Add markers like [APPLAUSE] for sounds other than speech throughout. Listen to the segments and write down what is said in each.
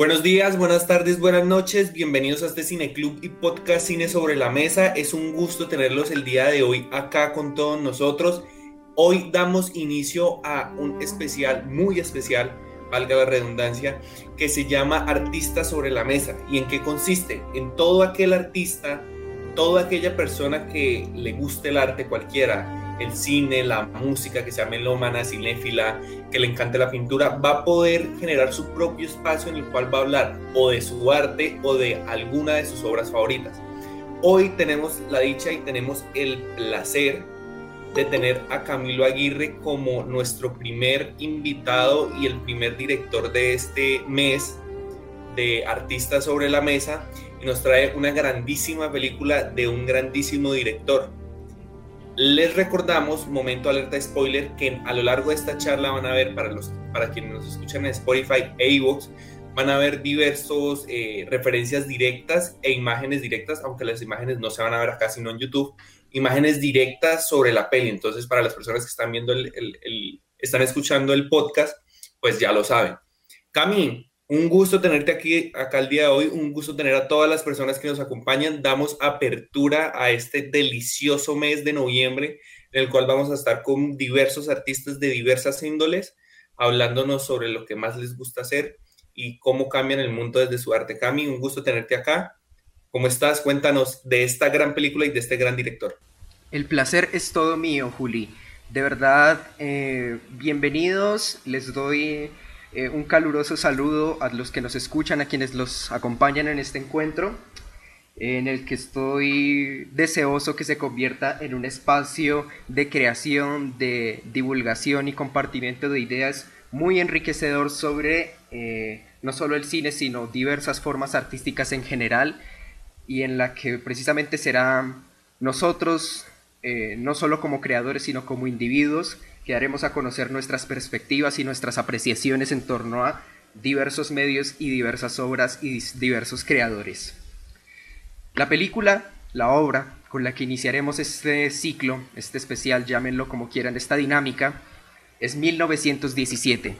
Buenos días, buenas tardes, buenas noches, bienvenidos a este Cine Club y podcast Cine sobre la Mesa. Es un gusto tenerlos el día de hoy acá con todos nosotros. Hoy damos inicio a un especial, muy especial, valga la redundancia, que se llama Artista sobre la Mesa. ¿Y en qué consiste? En todo aquel artista, toda aquella persona que le guste el arte cualquiera, el cine, la música, que sea melómana, cinéfila, que le encante la pintura, va a poder generar su propio espacio en el cual va a hablar o de su arte o de alguna de sus obras favoritas. Hoy tenemos la dicha y tenemos el placer de tener a Camilo Aguirre como nuestro primer invitado y el primer director de este mes de Artistas sobre la Mesa y nos trae una grandísima película de un grandísimo director. Les recordamos, momento alerta spoiler, que a lo largo de esta charla van a ver, para, los, para quienes nos escuchan en Spotify e iVoox, van a ver diversos eh, referencias directas e imágenes directas, aunque las imágenes no se van a ver acá, sino en YouTube, imágenes directas sobre la peli. Entonces, para las personas que están viendo el, el están escuchando el podcast, pues ya lo saben. Cami, un gusto tenerte aquí, acá el día de hoy, un gusto tener a todas las personas que nos acompañan. Damos apertura a este delicioso mes de noviembre, en el cual vamos a estar con diversos artistas de diversas índoles, hablándonos sobre lo que más les gusta hacer y cómo cambian el mundo desde su arte. Cami, un gusto tenerte acá. ¿Cómo estás? Cuéntanos de esta gran película y de este gran director. El placer es todo mío, Juli. De verdad, eh, bienvenidos. Les doy eh, un caluroso saludo a los que nos escuchan, a quienes los acompañan en este encuentro, en el que estoy deseoso que se convierta en un espacio de creación, de divulgación y compartimiento de ideas muy enriquecedor sobre eh, no solo el cine, sino diversas formas artísticas en general, y en la que precisamente será nosotros, eh, no solo como creadores, sino como individuos, que daremos a conocer nuestras perspectivas y nuestras apreciaciones en torno a diversos medios y diversas obras y diversos creadores. La película, la obra con la que iniciaremos este ciclo, este especial, llámenlo como quieran, esta dinámica, es 1917,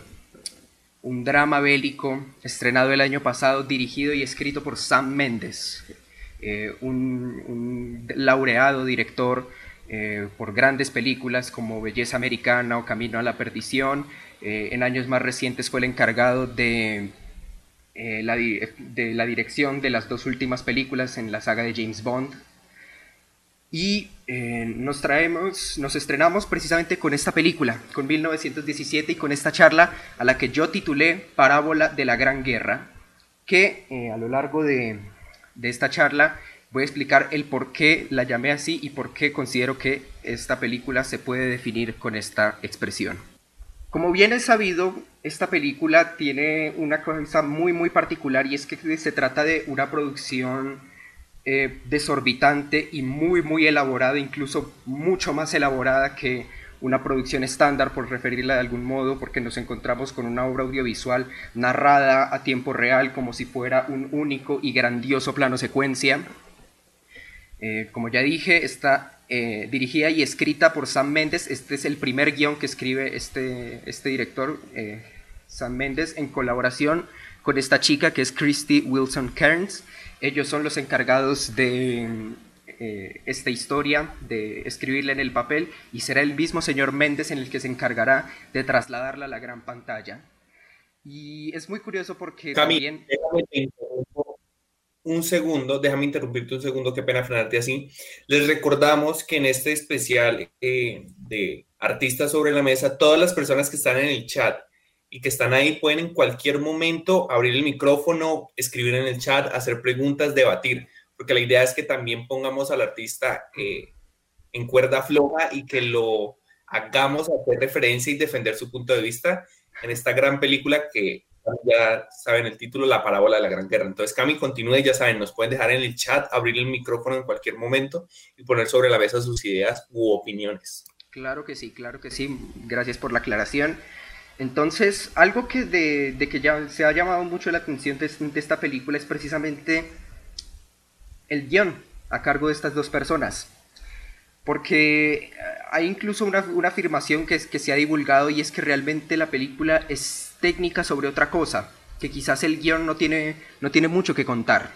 un drama bélico estrenado el año pasado, dirigido y escrito por Sam Mendes, eh, un laureado director eh, por grandes películas como Belleza Americana o Camino a la Perdición. Eh, en años más recientes fue el encargado de, eh, la, de la dirección de las dos últimas películas en la saga de James Bond. Y nos traemos, nos estrenamos precisamente con esta película, con 1917 y con esta charla a la que yo titulé Parábola de la Gran Guerra, que a lo largo de, de esta charla voy a explicar el por qué la llamé así y por qué considero que esta película se puede definir con esta expresión. Como bien es sabido, esta película tiene una cosa muy muy particular y es que se trata de una producción eh, desorbitante y muy muy elaborada, incluso mucho más elaborada que una producción estándar, por referirla de algún modo, porque nos encontramos con una obra audiovisual narrada a tiempo real como si fuera un único y grandioso plano secuencia eh, como ya dije, está eh, dirigida y escrita por Sam Mendes. Este es el primer guion que escribe este, este director, eh, Sam Mendes, en colaboración con esta chica que es Christy Wilson Kearns. Ellos son los encargados de esta historia, de escribirla en el papel, y será el mismo señor Mendes en el que se encargará de trasladarla a la gran pantalla. Y es muy curioso porque también un segundo, déjame interrumpirte un segundo, qué pena frenarte así. Les recordamos que en este especial eh, de Artistas sobre la Mesa, todas las personas que están en el chat y que están ahí pueden en cualquier momento abrir el micrófono, escribir en el chat, hacer preguntas, debatir, porque la idea es que también pongamos al artista eh, en cuerda floja y que lo hagamos hacer referencia y defender su punto de vista en esta gran película que ya saben el título, La parábola de la Gran Guerra. Entonces, Cami, continúe, ya saben, nos pueden dejar en el chat, abrir el micrófono en cualquier momento y poner sobre la mesa sus ideas u opiniones. Claro que sí, claro que sí. Gracias por la aclaración. Entonces, algo que de, que ya se ha llamado mucho la atención de, esta película es precisamente el guion a cargo de estas dos personas. Porque hay incluso una, afirmación que, que se ha divulgado y es que realmente la película es técnica sobre otra cosa. que quizás el guion no tiene, no tiene mucho que contar.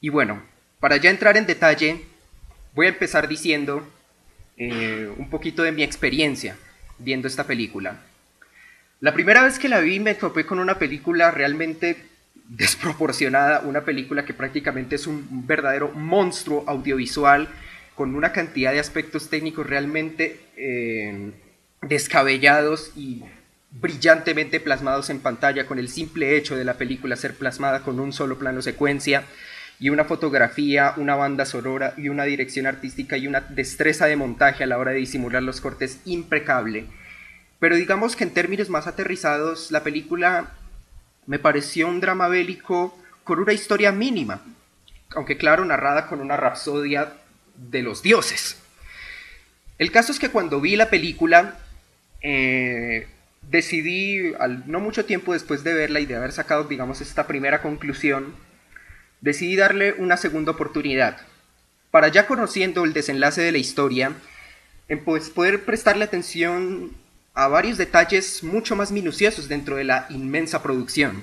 Y bueno, para ya entrar en detalle, voy a empezar diciendo eh, un poquito de mi experiencia viendo esta película. La primera vez que la vi me topé con una película realmente desproporcionada, una película que prácticamente es un verdadero monstruo audiovisual con una cantidad de aspectos técnicos realmente eh, descabellados y brillantemente plasmados en pantalla con el simple hecho de la película ser plasmada con un solo plano secuencia y una fotografía, una banda sonora y una dirección artística y una destreza de montaje a la hora de disimular los cortes impecable. Pero digamos que en términos más aterrizados, la película me pareció un drama bélico con una historia mínima, aunque claro, narrada con una rapsodia de los dioses. El caso es que cuando vi la película, eh, decidí, al, no mucho tiempo después de verla y de haber sacado, digamos, esta primera conclusión, decidí darle una segunda oportunidad. Para ya conociendo el desenlace de la historia, en pues, poder prestarle atención a varios detalles mucho más minuciosos dentro de la inmensa producción.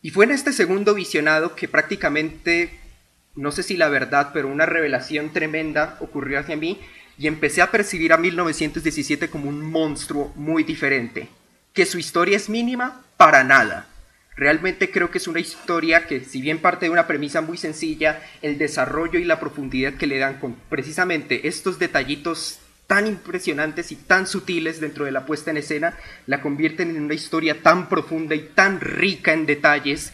Y fue en este segundo visionado que prácticamente, no sé si la verdad, pero una revelación tremenda ocurrió hacia mí y empecé a percibir a 1917 como un monstruo muy diferente. Que su historia es mínima, para nada. Realmente creo que es una historia que, si bien parte de una premisa muy sencilla, el desarrollo y la profundidad que le dan con precisamente estos detallitos tan impresionantes y tan sutiles dentro de la puesta en escena, la convierten en una historia tan profunda y tan rica en detalles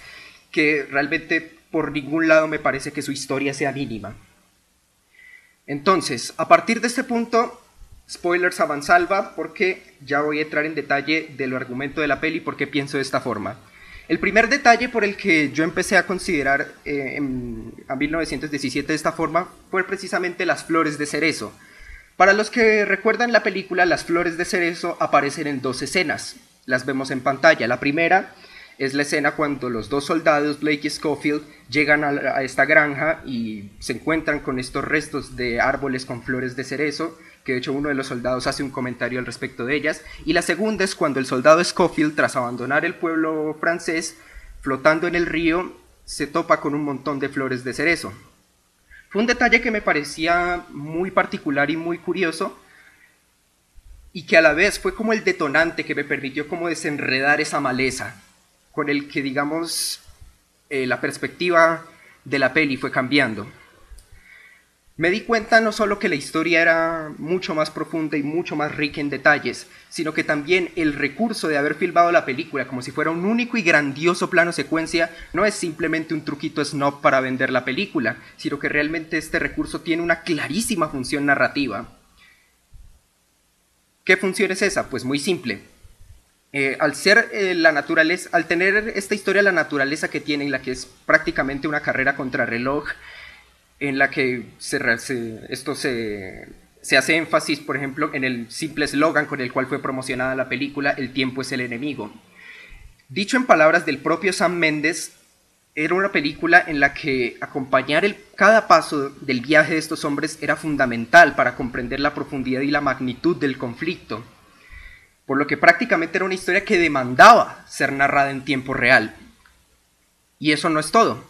que realmente por ningún lado me parece que su historia sea mínima. Entonces, a partir de este punto, spoilers avanzalva, porque ya voy a entrar en detalle del argumento de la peli y por qué pienso de esta forma. El primer detalle por el que yo empecé a considerar eh, a 1917 de esta forma fue precisamente las flores de cerezo. Para los que recuerdan la película, las flores de cerezo aparecen en dos escenas. Las vemos en pantalla. La primera es la escena cuando los dos soldados, Blake y Schofield, llegan a, esta granja y se encuentran con estos restos de árboles con flores de cerezo, que de hecho uno de los soldados hace un comentario al respecto de ellas. Y la segunda es cuando el soldado Schofield, tras abandonar el pueblo francés, flotando en el río, se topa con un montón de flores de cerezo. Fue un detalle que me parecía muy particular y muy curioso y que a la vez fue como el detonante que me permitió como desenredar esa maleza con el que digamos eh, la perspectiva de la peli fue cambiando me di cuenta no solo que la historia era mucho más profunda y mucho más rica en detalles, sino que también el recurso de haber filmado la película como si fuera un único y grandioso plano secuencia no es simplemente un truquito snob para vender la película, sino que realmente este recurso tiene una clarísima función narrativa. ¿Qué función es esa? Pues muy simple. Eh, al ser eh, la naturaleza, al tener esta historia la naturaleza que tiene, la que es prácticamente una carrera contra reloj, en la que esto se, hace énfasis, por ejemplo, en el simple eslogan con el cual fue promocionada la película, El tiempo es el enemigo. Dicho en palabras del propio Sam Mendes, era una película en la que acompañar el, cada paso del viaje de estos hombres era fundamental para comprender la profundidad y la magnitud del conflicto, por lo que prácticamente era una historia que demandaba ser narrada en tiempo real. Y eso no es todo.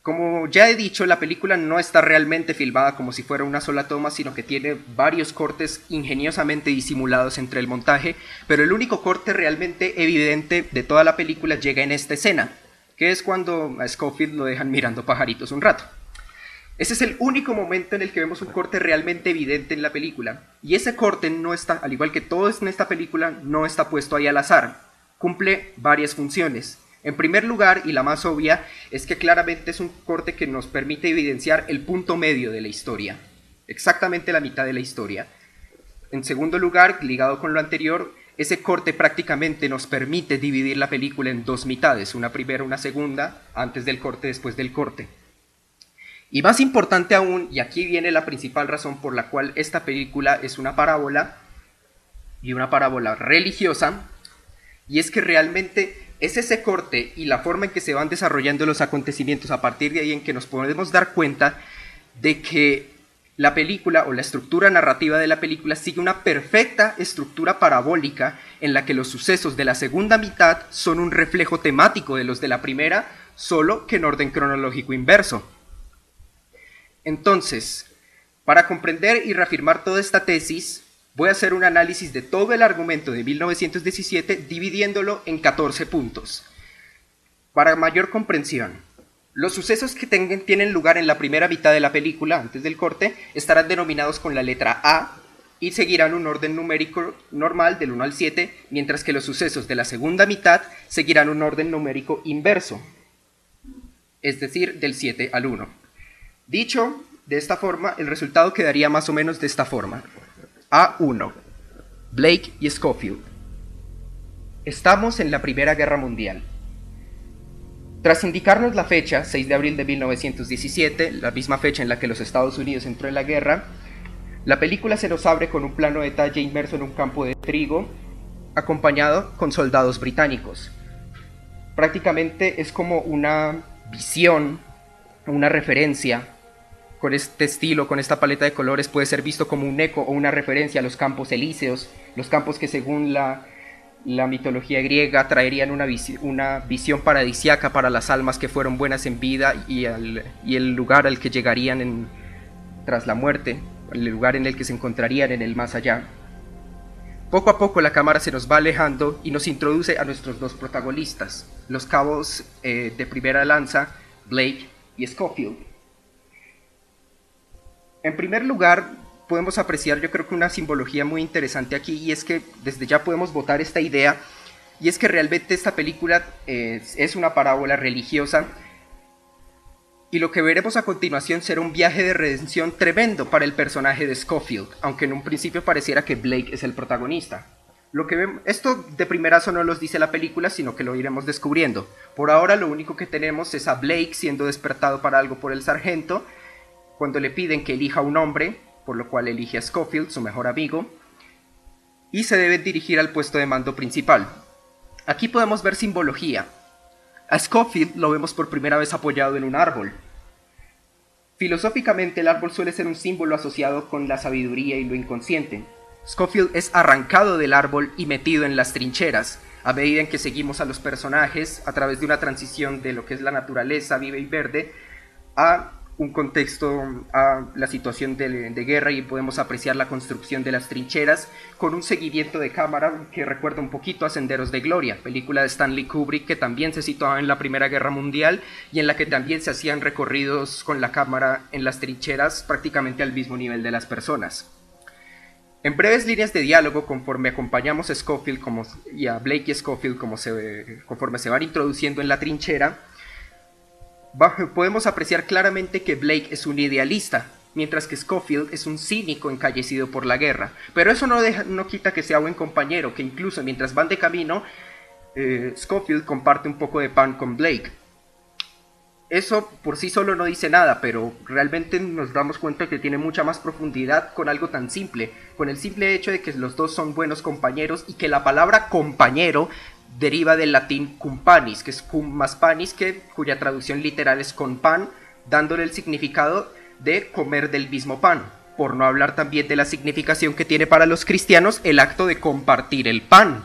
Como ya he dicho, la película no está realmente filmada como si fuera una sola toma, sino que tiene varios cortes ingeniosamente disimulados entre el montaje, pero el único corte realmente evidente de toda la película llega en esta escena, que es cuando a Scofield lo dejan mirando pajaritos un rato. Ese es el único momento en el que vemos un corte realmente evidente en la película, y ese corte no está, al igual que todo en esta película, no está puesto ahí al azar, cumple varias funciones. En primer lugar, y la más obvia, es que claramente es un corte que nos permite evidenciar el punto medio de la historia, exactamente la mitad de la historia. En segundo lugar, ligado con lo anterior, ese corte prácticamente nos permite dividir la película en dos mitades, una primera, una segunda, antes del corte, después del corte. Y más importante aún, y aquí viene la principal razón por la cual esta película es una parábola, y una parábola religiosa, y es que realmente es ese corte y la forma en que se van desarrollando los acontecimientos a partir de ahí en que nos podemos dar cuenta de que la película o la estructura narrativa de la película sigue una perfecta estructura parabólica en la que los sucesos de la segunda mitad son un reflejo temático de los de la primera, solo que en orden cronológico inverso. Entonces, para comprender y reafirmar toda esta tesis, voy a hacer un análisis de todo el argumento de 1917 dividiéndolo en 14 puntos. Para mayor comprensión, los sucesos que tienen lugar en la primera mitad de la película, antes del corte, estarán denominados con la letra A y seguirán un orden numérico normal del 1 al 7, mientras que los sucesos de la segunda mitad seguirán un orden numérico inverso, es decir, del 7 al 1. Dicho de esta forma, el resultado quedaría más o menos de esta forma. A1. Blake y Schofield. Estamos en la Primera Guerra Mundial. Tras indicarnos la fecha, 6 de abril de 1917, la misma fecha en la que los Estados Unidos entró en la guerra, la película se nos abre con un plano de detalle inmerso en un campo de trigo, acompañado con soldados británicos. Prácticamente es como una visión, una referencia. Con este estilo, con esta paleta de colores, puede ser visto como un eco o una referencia a los campos elíseos, los campos que según la mitología griega traerían una, visión paradisiaca para las almas que fueron buenas en vida y, el lugar al que llegarían tras la muerte, el lugar en el que se encontrarían en el más allá. Poco a poco la cámara se nos va alejando y nos introduce a nuestros dos protagonistas, los cabos eh, de primera lanza, Blake y Schofield. En primer lugar, podemos apreciar yo creo que una simbología muy interesante aquí y es que desde ya podemos votar esta idea y es que realmente esta película es, una parábola religiosa y lo que veremos a continuación será un viaje de redención tremendo para el personaje de Schofield, aunque en un principio pareciera que Blake es el protagonista. Lo que esto de primerazo no los dice la película, sino que lo iremos descubriendo. Por ahora lo único que tenemos es a Blake siendo despertado para algo por el sargento, cuando le piden que elija un hombre, por lo cual elige a Schofield, su mejor amigo, y se debe dirigir al puesto de mando principal. Aquí podemos ver simbología. A Schofield lo vemos por primera vez apoyado en un árbol. Filosóficamente el árbol suele ser un símbolo asociado con la sabiduría y lo inconsciente. Schofield es arrancado del árbol y metido en las trincheras, a medida en que seguimos a los personajes a través de una transición de lo que es la naturaleza viva y verde a un contexto a la situación de, guerra y podemos apreciar la construcción de las trincheras con un seguimiento de cámara que recuerda un poquito a Senderos de Gloria, película de Stanley Kubrick que también se situaba en la Primera Guerra Mundial y en la que también se hacían recorridos con la cámara en las trincheras prácticamente al mismo nivel de las personas. En breves líneas de diálogo, conforme acompañamos a Schofield como, y a Blake y Schofield como se, conforme se van introduciendo en la trinchera, podemos apreciar claramente que Blake es un idealista, mientras que Schofield es un cínico encallecido por la guerra. Pero eso no, no quita que sea buen compañero, que incluso mientras van de camino, eh, Schofield comparte un poco de pan con Blake. Eso por sí solo no dice nada, pero realmente nos damos cuenta que tiene mucha más profundidad con algo tan simple, con el simple hecho de que los dos son buenos compañeros y que la palabra compañero deriva del latín cumpanis, que es cum más panis, que, cuya traducción literal es con pan, dándole el significado de comer del mismo pan, por no hablar también de la significación que tiene para los cristianos el acto de compartir el pan.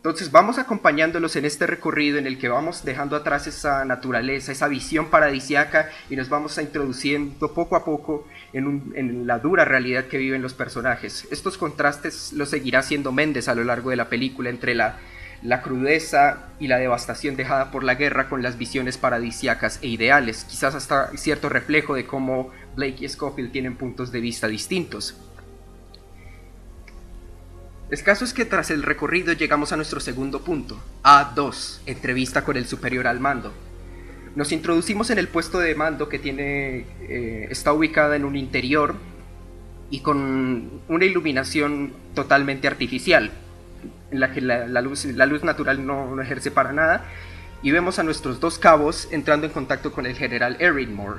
Entonces vamos acompañándolos en este recorrido en el que vamos dejando atrás esa naturaleza, esa visión paradisiaca y nos vamos a introduciendo poco a poco en, la dura realidad que viven los personajes. Estos contrastes los seguirá haciendo Méndez a lo largo de la película entre la, la crudeza y la devastación dejada por la guerra con las visiones paradisiacas e ideales, quizás hasta cierto reflejo de cómo Blake y Scofield tienen puntos de vista distintos. El caso es que tras el recorrido llegamos a nuestro segundo punto, A2, entrevista con el superior al mando. Nos introducimos en el puesto de mando que tiene, eh, está ubicada en un interior y con una iluminación totalmente artificial, en la que la, luz, natural no, ejerce para nada, y vemos a nuestros dos cabos entrando en contacto con el general Erinmore,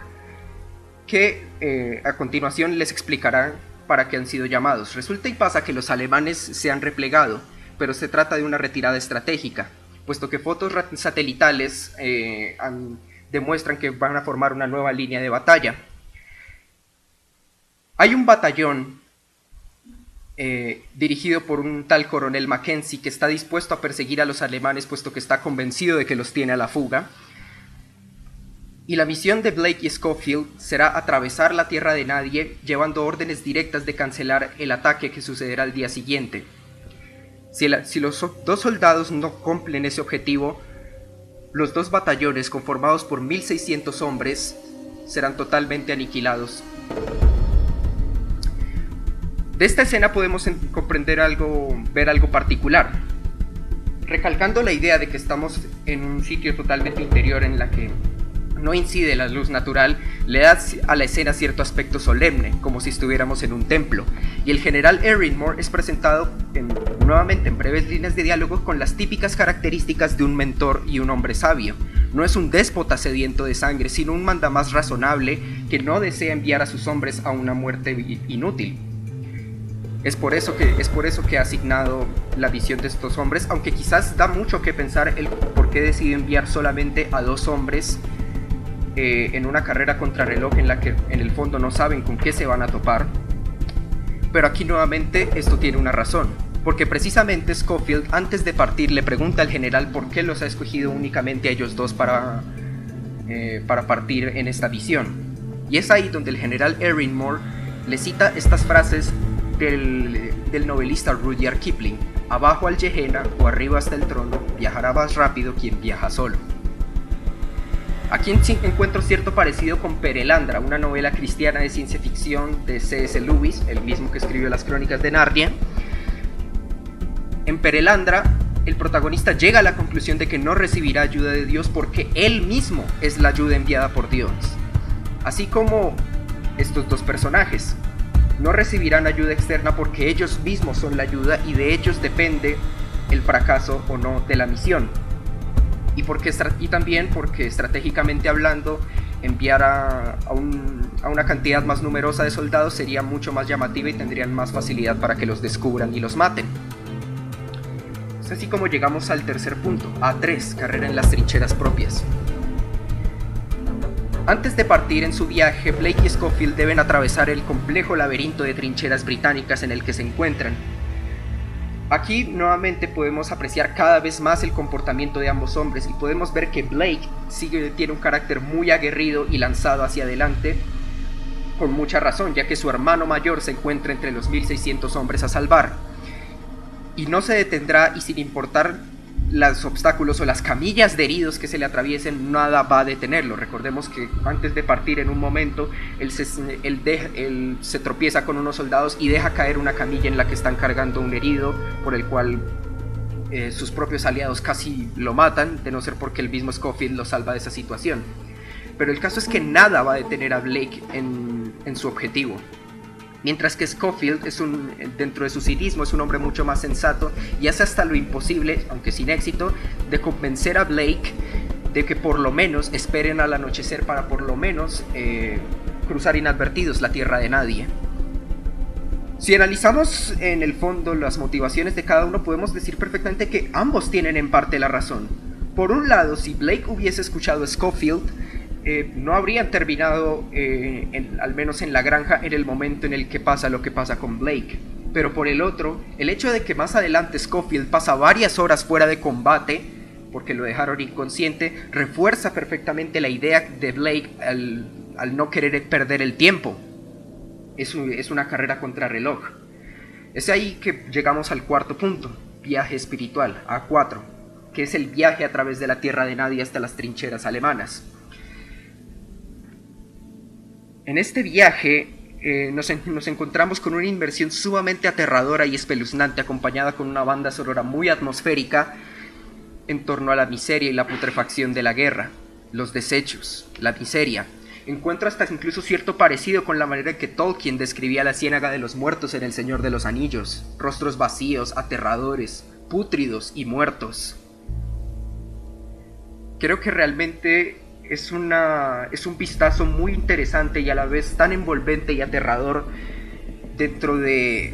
que eh, a continuación les explicará para que han sido llamados. Resulta y pasa que los alemanes se han replegado, pero se trata de una retirada estratégica, puesto que fotos satelitales eh, demuestran que van a formar una nueva línea de batalla. Hay un batallón eh, dirigido por un tal coronel Mackenzie que está dispuesto a perseguir a los alemanes puesto que está convencido de que los tiene a la fuga. Y la misión de Blake y Schofield será atravesar la tierra de nadie llevando órdenes directas de cancelar el ataque que sucederá al día siguiente. Si, los dos soldados no cumplen ese objetivo, los dos batallones conformados por 1600 hombres serán totalmente aniquilados. De esta escena podemos comprender algo, ver algo particular, recalcando la idea de que estamos en un sitio totalmente interior en la que no incide la luz natural, le da a la escena cierto aspecto solemne, como si estuviéramos en un templo. Y el general Moore es presentado nuevamente en breves líneas de diálogo con las típicas características de un mentor y un hombre sabio. No es un déspota sediento de sangre, sino un mandamás razonable que no desea enviar a sus hombres a una muerte inútil. Es por eso que, es por eso que ha asignado la visión de estos hombres, aunque quizás da mucho que pensar el por qué decide enviar solamente a dos hombres eh, en una carrera contrarreloj en la que en el fondo no saben con qué se van a topar. Pero aquí nuevamente esto tiene una razón, porque precisamente Schofield antes de partir le pregunta al general por qué los ha escogido únicamente a ellos dos para, eh, para partir en esta visión. Y es ahí donde el general Moore le cita estas frases del, del novelista Rudyard Kipling. Abajo al Gehenna o arriba hasta el trono, viajará más rápido quien viaja solo. Aquí encuentro cierto parecido con Perelandra, una novela cristiana de ciencia ficción de C.S. Lewis, el mismo que escribió las crónicas de Narnia. En Perelandra, el protagonista llega a la conclusión de que no recibirá ayuda de Dios porque él mismo es la ayuda enviada por Dios. Así como estos dos personajes. No recibirán ayuda externa porque ellos mismos son la ayuda y de ellos depende el fracaso o no de la misión y, porque, y también porque estratégicamente hablando, enviar a, a, una cantidad más numerosa de soldados sería mucho más llamativa y tendrían más facilidad para que los descubran y los maten. Es así como llegamos al tercer punto, A3, carrera en las trincheras propias. Antes de partir en su viaje, Blake y Schofield deben atravesar el complejo laberinto de trincheras británicas en el que se encuentran, Aquí nuevamente podemos apreciar cada vez más el comportamiento de ambos hombres y podemos ver que Blake sigue, tiene un carácter muy aguerrido y lanzado hacia adelante, con mucha razón, ya que su hermano mayor se encuentra entre los 1600 hombres a salvar. Y no se detendrá y sin importar los obstáculos o las camillas de heridos que se le atraviesen, nada va a detenerlo. Recordemos que antes de partir en un momento, él se, tropieza con unos soldados y deja caer una camilla en la que están cargando un herido, por el cual eh, sus propios aliados casi lo matan, de no ser porque el mismo Scofield lo salva de esa situación. Pero el caso es que nada va a detener a Blake en, en su objetivo. Mientras que Schofield es un, dentro de su cinismo es un hombre mucho más sensato y hace hasta lo imposible, aunque sin éxito, de convencer a Blake de que por lo menos esperen al anochecer para por lo menos eh, cruzar inadvertidos la tierra de nadie. Si analizamos en el fondo las motivaciones de cada uno, podemos decir perfectamente que ambos tienen en parte la razón. Por un lado, si Blake hubiese escuchado a Schofield, eh, no habrían terminado, eh, al menos en la granja, en el momento en el que pasa lo que pasa con Blake. Pero por el otro, el hecho de que más adelante Schofield pasa varias horas fuera de combate, porque lo dejaron inconsciente, refuerza perfectamente la idea de Blake al, no querer perder el tiempo. Es, es una carrera contra reloj. Es ahí que llegamos al cuarto punto, viaje espiritual, A4, que es el viaje a través de la tierra de nadie hasta las trincheras alemanas. En este viaje eh, nos, encontramos con una inversión sumamente aterradora y espeluznante, acompañada con una banda sonora muy atmosférica en torno a la miseria y la putrefacción de la guerra, los desechos, la miseria. Encuentro hasta incluso cierto parecido con la manera en que Tolkien describía la ciénaga de los muertos en El Señor de los Anillos, rostros vacíos, aterradores, pútridos y muertos. Creo que realmente es, una, es un vistazo muy interesante y a la vez tan envolvente y aterrador dentro de,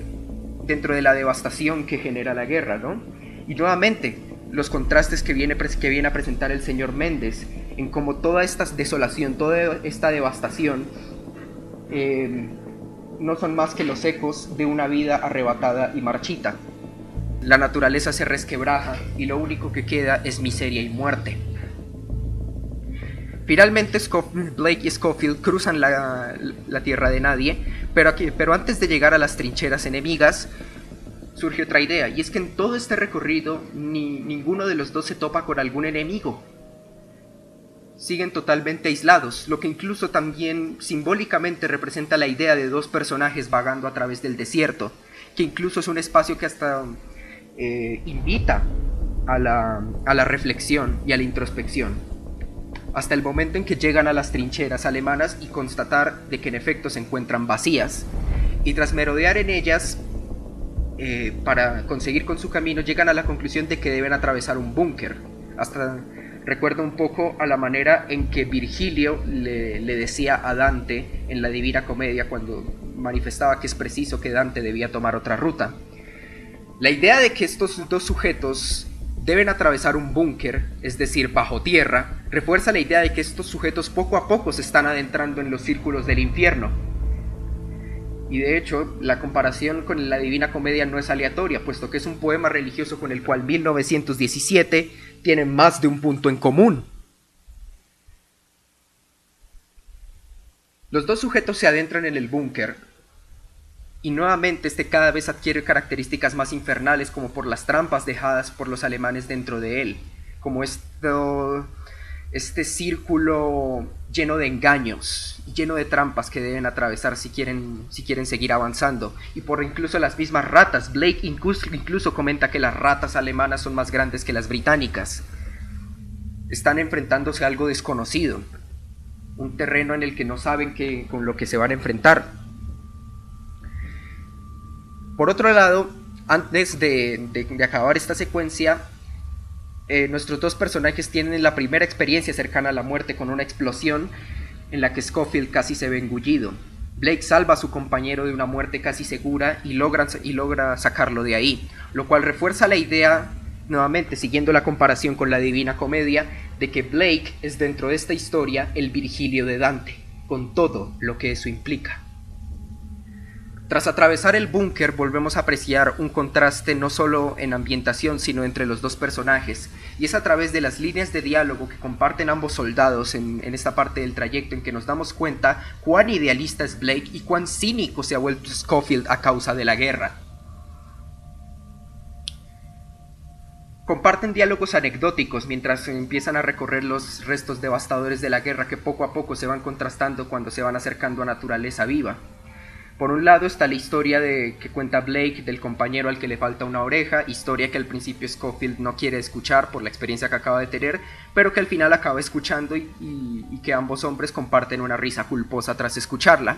dentro de la devastación que genera la guerra, ¿no? Y nuevamente, los contrastes que viene, que viene a presentar el señor Méndez en cómo toda esta desolación, toda esta devastación eh, no son más que los ecos de una vida arrebatada y marchita. La naturaleza se resquebraja y lo único que queda es miseria y muerte. Finalmente Blake y Schofield cruzan la, tierra de nadie, pero, antes de llegar a las trincheras enemigas, surge otra idea, y es que en todo este recorrido ni, ninguno de los dos se topa con algún enemigo. Siguen totalmente aislados, lo que incluso también simbólicamente representa la idea de dos personajes vagando a través del desierto, que incluso es un espacio que hasta eh, invita a la reflexión y a la introspección hasta el momento en que llegan a las trincheras alemanas y constatar de que en efecto se encuentran vacías. Y tras merodear en ellas, eh, para conseguir con su camino, llegan a la conclusión de que deben atravesar un búnker. Hasta recuerda un poco a la manera en que Virgilio le, le decía a Dante en la Divina Comedia cuando manifestaba que es preciso que Dante debía tomar otra ruta. La idea de que estos dos sujetos deben atravesar un búnker, es decir, bajo tierra, refuerza la idea de que estos sujetos poco a poco se están adentrando en los círculos del infierno. Y de hecho, la comparación con la Divina Comedia no es aleatoria, puesto que es un poema religioso con el cual 1917 tiene más de un punto en común. Los dos sujetos se adentran en el búnker, y nuevamente este cada vez adquiere características más infernales como por las trampas dejadas por los alemanes dentro de él, como esto, este círculo lleno de engaños, lleno de trampas que deben atravesar si quieren, si quieren seguir avanzando, y por incluso las mismas ratas. Blake incluso, incluso comenta que las ratas alemanas son más grandes que las británicas. Están enfrentándose a algo desconocido, un terreno en el que no saben con lo que se van a enfrentar. Por otro lado, antes de, acabar esta secuencia, eh, nuestros dos personajes tienen la primera experiencia cercana a la muerte con una explosión en la que Scofield casi se ve engullido. Blake salva a su compañero de una muerte casi segura y, y logra sacarlo de ahí, lo cual refuerza la idea, nuevamente siguiendo la comparación con la Divina Comedia, de que Blake es dentro de esta historia el Virgilio de Dante, con todo lo que eso implica. Tras atravesar el búnker volvemos a apreciar un contraste no solo en ambientación sino entre los dos personajes, y es a través de las líneas de diálogo que comparten ambos soldados en, esta parte del trayecto en que nos damos cuenta cuán idealista es Blake y cuán cínico se ha vuelto Schofield a causa de la guerra. Comparten diálogos anecdóticos mientras empiezan a recorrer los restos devastadores de la guerra que poco a poco se van contrastando cuando se van acercando a naturaleza viva. Por un lado está la historia de, que cuenta Blake del compañero al que le falta una oreja, historia que al principio Schofield no quiere escuchar por la experiencia que acaba de tener, pero que al final acaba escuchando y, que ambos hombres comparten una risa culposa tras escucharla.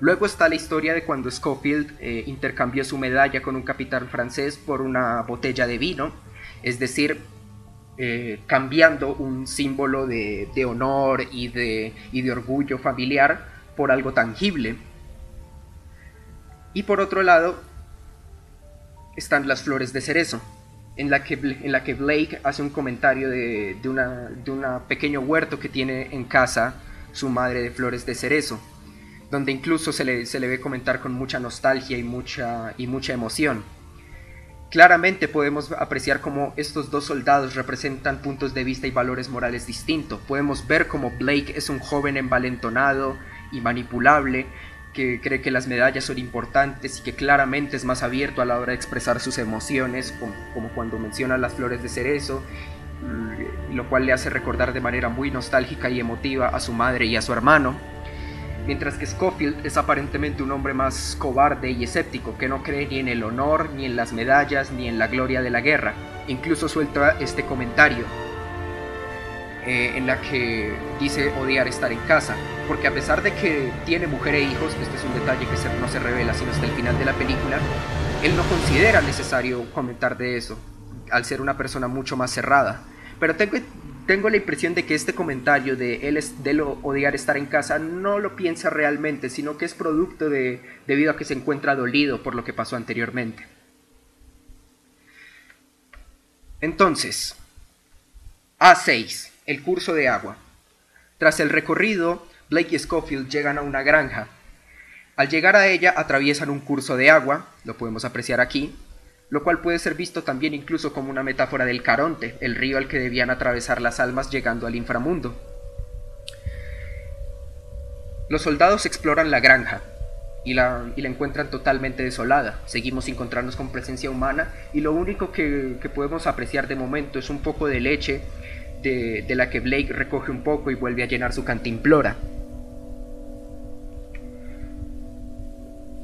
Luego está la historia de cuando Schofield eh, intercambió su medalla con un capitán francés por una botella de vino, es decir, eh, cambiando un símbolo de, honor y de orgullo familiar por algo tangible. Y por otro lado están las flores de cerezo, en la que, en la que Blake hace un comentario de, de un pequeño huerto que tiene en casa su madre de flores de cerezo, donde incluso se le, se le ve comentar con mucha nostalgia y mucha, y mucha emoción. Claramente podemos apreciar cómo estos dos soldados representan puntos de vista y valores morales distintos. Podemos ver cómo Blake es un joven envalentonado y manipulable, que cree que las medallas son importantes y que claramente es más abierto a la hora de expresar sus emociones, como, cuando menciona las flores de cerezo, mm, lo cual le hace recordar de manera muy nostálgica y emotiva a su madre y a su hermano. Mientras que Schofield es aparentemente un hombre más cobarde y escéptico, que no cree ni en el honor, ni en las medallas, ni en la gloria de la guerra. Incluso suelta este comentario eh, en la que dice odiar estar en casa, porque a pesar de que tiene mujer e hijos, este es un detalle que no se revela sino hasta el final de la película, él no considera necesario comentar de eso, al ser una persona mucho más cerrada. Pero tengo, tengo la impresión de que este comentario de él es de lo odiar estar en casa no lo piensa realmente, sino que es producto de debido a que se encuentra dolido por lo que pasó anteriormente. Entonces, A6 el curso de agua. Tras el recorrido, Blake y Schofield llegan a una granja. Al llegar a ella atraviesan un curso de agua, lo podemos apreciar aquí, lo cual puede ser visto también incluso como una metáfora del Caronte, el río al que debían atravesar las almas llegando al inframundo. Los soldados exploran la granja y la, encuentran totalmente desolada. Seguimos sin encontrarnos con presencia humana y lo único que, podemos apreciar de momento es un poco de leche de, de la que Blake recoge un poco y vuelve a llenar su cantimplora.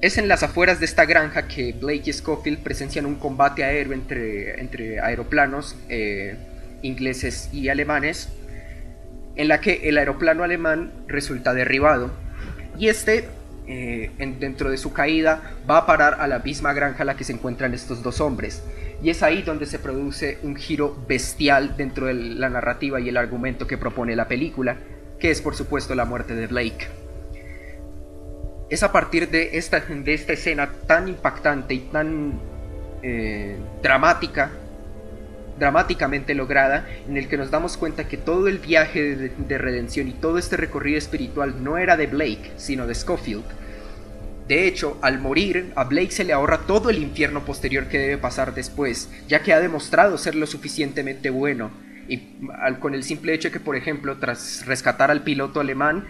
Es en las afueras de esta granja que Blake y Schofield presencian un combate aéreo entre, entre aeroplanos eh, ingleses y alemanes en la que el aeroplano alemán resulta derribado. Y este eh, dentro de su caída va a parar a la misma granja en la que se encuentran estos dos hombres. Y es ahí donde se produce un giro bestial dentro de la narrativa y el argumento que propone la película que es por supuesto la muerte de Blake es a partir de esta, de esta escena tan impactante y tan eh, dramática dramáticamente lograda en el que nos damos cuenta que todo el viaje de, redención y todo este recorrido espiritual no era de Blake, sino de Schofield. De hecho, al morir, a Blake se le ahorra todo el infierno posterior que debe pasar después, ya que ha demostrado ser lo suficientemente bueno. Y con el simple hecho de que, por ejemplo, tras rescatar al piloto alemán,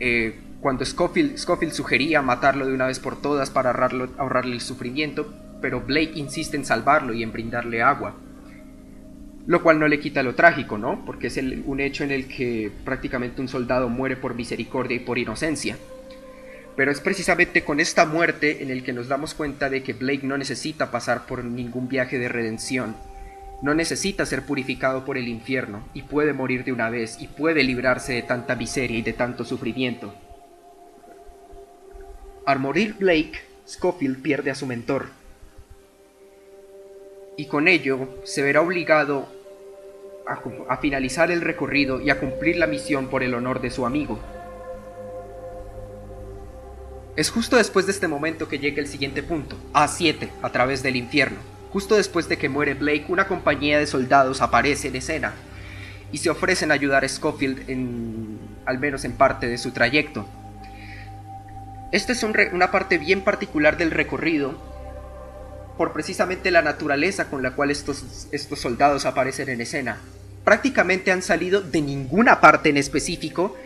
eh, cuando Scofield, sugería matarlo de una vez por todas para ahorrarle el sufrimiento, pero Blake insiste en salvarlo y en brindarle agua. Lo cual no le quita lo trágico, ¿no? Porque es un hecho en el que prácticamente un soldado muere por misericordia y por inocencia. Pero es precisamente con esta muerte en el que nos damos cuenta de que Blake no necesita pasar por ningún viaje de redención. No necesita ser purificado por el infierno y puede morir de una vez y puede librarse de tanta miseria y de tanto sufrimiento. Al morir Blake, Scofield pierde a su mentor, y con ello se verá obligado a, finalizar el recorrido y a cumplir la misión por el honor de su amigo. Es justo después de este momento que llega el siguiente punto, A7, a través del infierno. Justo después de que muere Blake, una compañía de soldados aparece en escena y se ofrecen a ayudar a Schofield en, al menos en parte de su trayecto. Esta es una parte bien particular del recorrido por precisamente la naturaleza con la cual estos, estos soldados aparecen en escena. Prácticamente han salido de ninguna parte en específico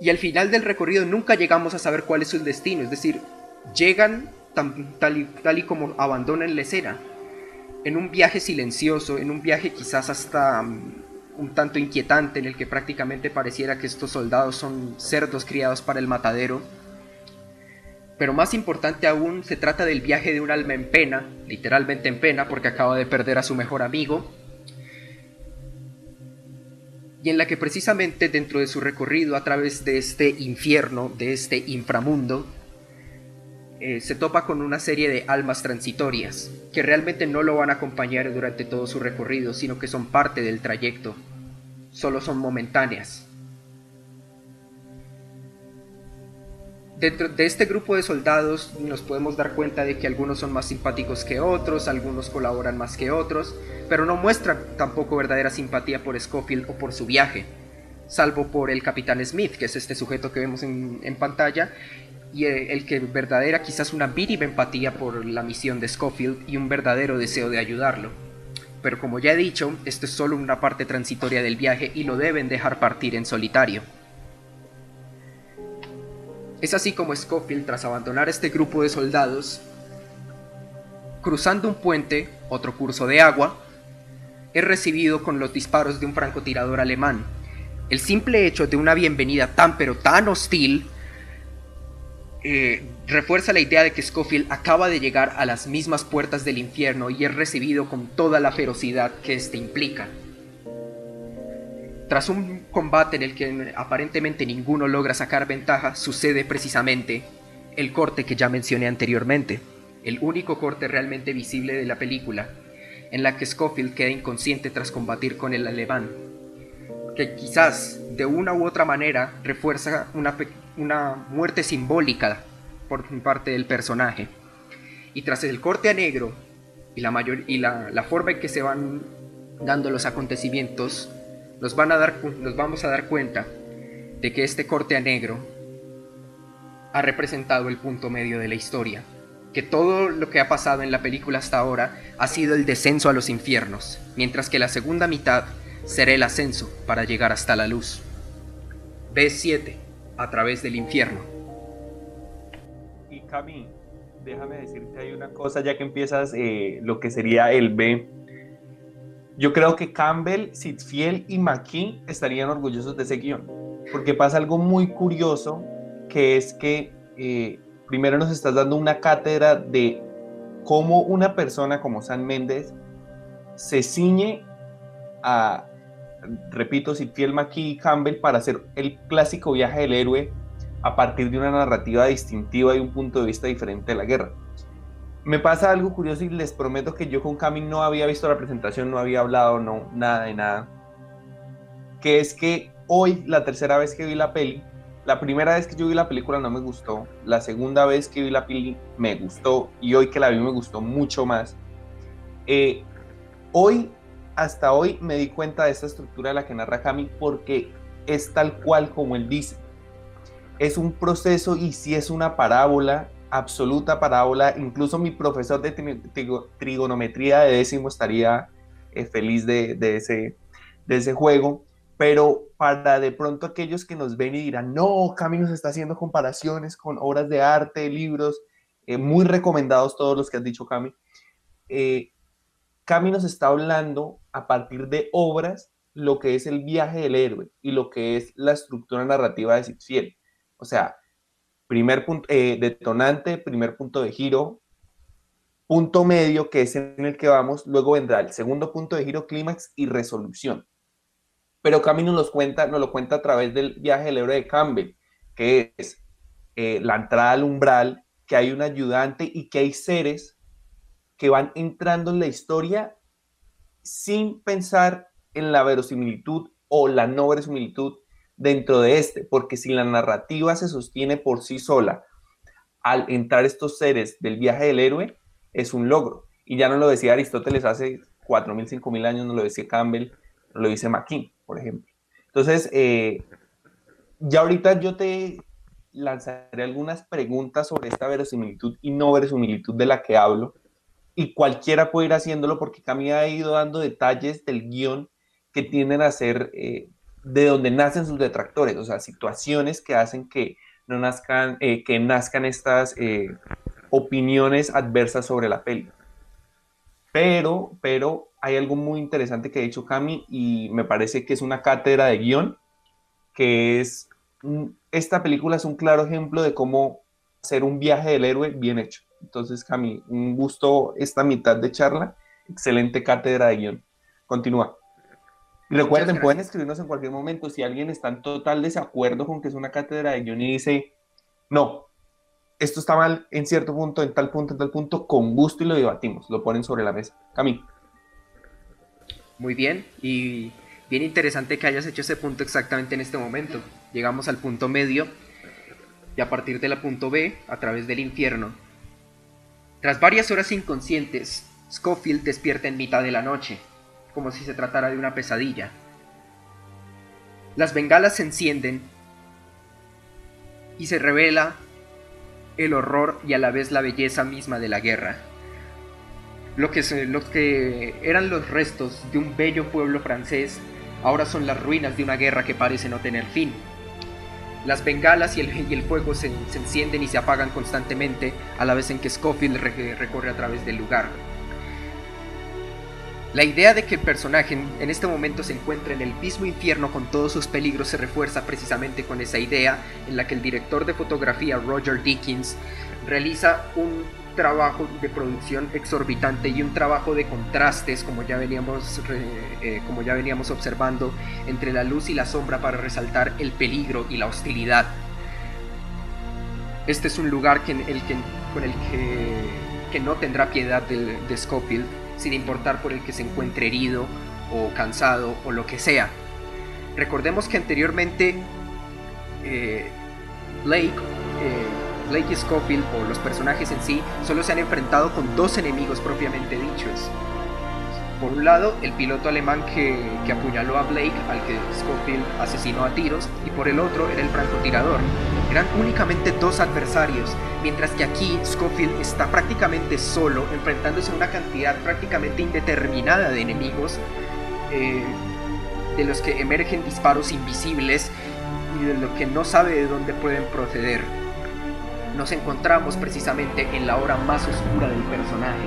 y al final del recorrido nunca llegamos a saber cuál es su destino, es decir, llegan tal, y, tal y como abandonan la escena, en un viaje silencioso, en un viaje quizás hasta mm, un tanto inquietante en el que prácticamente pareciera que estos soldados son cerdos criados para el matadero. Pero más importante aún, se trata del viaje de un alma en pena, literalmente en pena porque acaba de perder a su mejor amigo, y en la que precisamente dentro de su recorrido a través de este infierno, de este inframundo, eh, se topa con una serie de almas transitorias, que realmente no lo van a acompañar durante todo su recorrido, sino que son parte del trayecto, solo son momentáneas. dentro de este grupo de soldados nos podemos dar cuenta de que algunos son más simpáticos que otros, algunos colaboran más que otros, pero no muestran tampoco verdadera simpatía por Scofield o por su viaje, salvo por el capitán Smith, que es este sujeto que vemos en, pantalla, y el, que verdadera quizás una mínima empatía por la misión de Scofield y un verdadero deseo de ayudarlo. Pero como ya he dicho, esto es solo una parte transitoria del viaje y lo deben dejar partir en solitario. Es así como Scofield, tras abandonar este grupo de soldados, cruzando un puente, otro curso de agua, es recibido con los disparos de un francotirador alemán. El simple hecho de una bienvenida tan pero tan hostil eh, refuerza la idea de que Scofield acaba de llegar a las mismas puertas del infierno y es recibido con toda la ferocidad que éste implica. Tras un combate en el que aparentemente ninguno logra sacar ventaja, sucede precisamente el corte que ya mencioné anteriormente, el único corte realmente visible de la película, en la que Scofield queda inconsciente tras combatir con el alemán, que quizás de una u otra manera refuerza una, una muerte simbólica por parte del personaje. Y tras el corte a negro y, la, mayor, y la, la forma en que se van dando los acontecimientos, nos, van a dar, nos vamos a dar cuenta de que este corte a negro ha representado el punto medio de la historia, que todo lo que ha pasado en la película hasta ahora ha sido el descenso a los infiernos, mientras que la segunda mitad será el ascenso para llegar hasta la luz. B7, a través del infierno. Y Cami, déjame decirte hay una cosa ya que empiezas eh, lo que sería el B. Yo creo que Campbell, Sitfiel y McKee estarían orgullosos de ese guion, porque pasa algo muy curioso, que es que eh, primero nos estás dando una cátedra de cómo una persona como San Méndez se ciñe a, repito, Sitfiel, McKee y Campbell para hacer el clásico viaje del héroe a partir de una narrativa distintiva y un punto de vista diferente de la guerra. Me pasa algo curioso y les prometo que yo con Cami no había visto la presentación, no había hablado, no, nada de nada. Que es que hoy, la tercera vez que vi la peli, la primera vez que yo vi la película no me gustó, la segunda vez que vi la peli me gustó y hoy que la vi me gustó mucho más. Eh, hoy, hasta hoy, me di cuenta de esta estructura de la que narra Cami porque es tal cual como él dice es un proceso y si es una parábola, absoluta parábola. Incluso mi profesor de trigonometría de décimo estaría eh, feliz de, ese, de ese juego. Pero para de pronto aquellos que nos ven y dirán, no, Cami nos está haciendo comparaciones con obras de arte, libros, eh, muy recomendados todos los que has dicho, Cami. Eh, Cami nos está hablando a partir de obras lo que es el viaje del héroe y lo que es la estructura narrativa de Fiel. O sea, primer punto, eh, detonante, primer punto de giro, punto medio, que es en el que vamos, luego vendrá el segundo punto de giro, clímax y resolución. Pero Camino nos cuenta, nos lo cuenta a través del viaje del héroe de Campbell, que es eh, la entrada al umbral, que hay un ayudante y que hay seres que van entrando en la historia sin pensar en la verosimilitud o la no verosimilitud dentro de este, porque si la narrativa se sostiene por sí sola, al entrar estos seres del viaje del héroe, es un logro. Y ya no lo decía Aristóteles hace 4.000, 5.000 años, no lo decía Campbell, no lo dice McKean, por ejemplo. Entonces, eh, ya ahorita yo te lanzaré algunas preguntas sobre esta verosimilitud y no verosimilitud de la que hablo, y cualquiera puede ir haciéndolo porque Camila ha ido dando detalles del guion que tienden a ser eh, de donde nacen sus detractores, o sea, situaciones que hacen que no nazcan, eh, que nazcan estas eh, opiniones adversas sobre la peli. Pero, pero hay algo muy interesante que ha dicho Cami y me parece que es una cátedra de guion, que es, esta película es un claro ejemplo de cómo hacer un viaje del héroe bien hecho. Entonces, Cami, un gusto esta mitad de charla, excelente cátedra de guion. Continúa. Y recuerden, pueden escribirnos en cualquier momento si alguien está en total desacuerdo con que es una cátedra de guion y dice, no, esto está mal en cierto punto, en tal punto, en tal punto, con gusto y lo debatimos, lo ponen sobre la mesa. Camilo. Muy bien, y bien interesante que hayas hecho ese punto exactamente en este momento. Llegamos al punto medio y a partir de la punto B, a través del infierno. Tras varias horas inconscientes, Schofield despierta en mitad de la noche como si se tratara de una pesadilla. Las bengalas se encienden y se revela el horror y a la vez la belleza misma de la guerra. Lo que, que eran los restos de un bello pueblo francés ahora son las ruinas de una guerra que parece no tener fin. Las bengalas y el, fuego se, encienden y se apagan constantemente a la vez en que Scofield recorre a través del lugar. La idea de que el personaje en este momento se encuentre en el mismo infierno con todos sus peligros se refuerza precisamente con esa idea en la que el director de fotografía Roger Dickens realiza un trabajo de producción exorbitante y un trabajo de contrastes como ya veníamos eh, como ya veníamos observando entre la luz y la sombra para resaltar el peligro y la hostilidad este es un lugar que, el que, con el que, que no tendrá piedad de, de Scofield sin importar por el que se encuentre herido o cansado o lo que sea. Recordemos que anteriormente eh, Blake, eh, Blake y Scofield o los personajes en sí solo se han enfrentado con dos enemigos propiamente dichos. Por un lado, el piloto alemán que, apuñaló a Blake, al que Scofield asesinó a tiros, y por el otro era el francotirador, eran únicamente dos adversarios, mientras que aquí Scofield está prácticamente solo, enfrentándose a una cantidad prácticamente indeterminada de enemigos, eh, de los que emergen disparos invisibles y de lo que no sabe de dónde pueden proceder. Nos encontramos precisamente en la hora más oscura del personaje.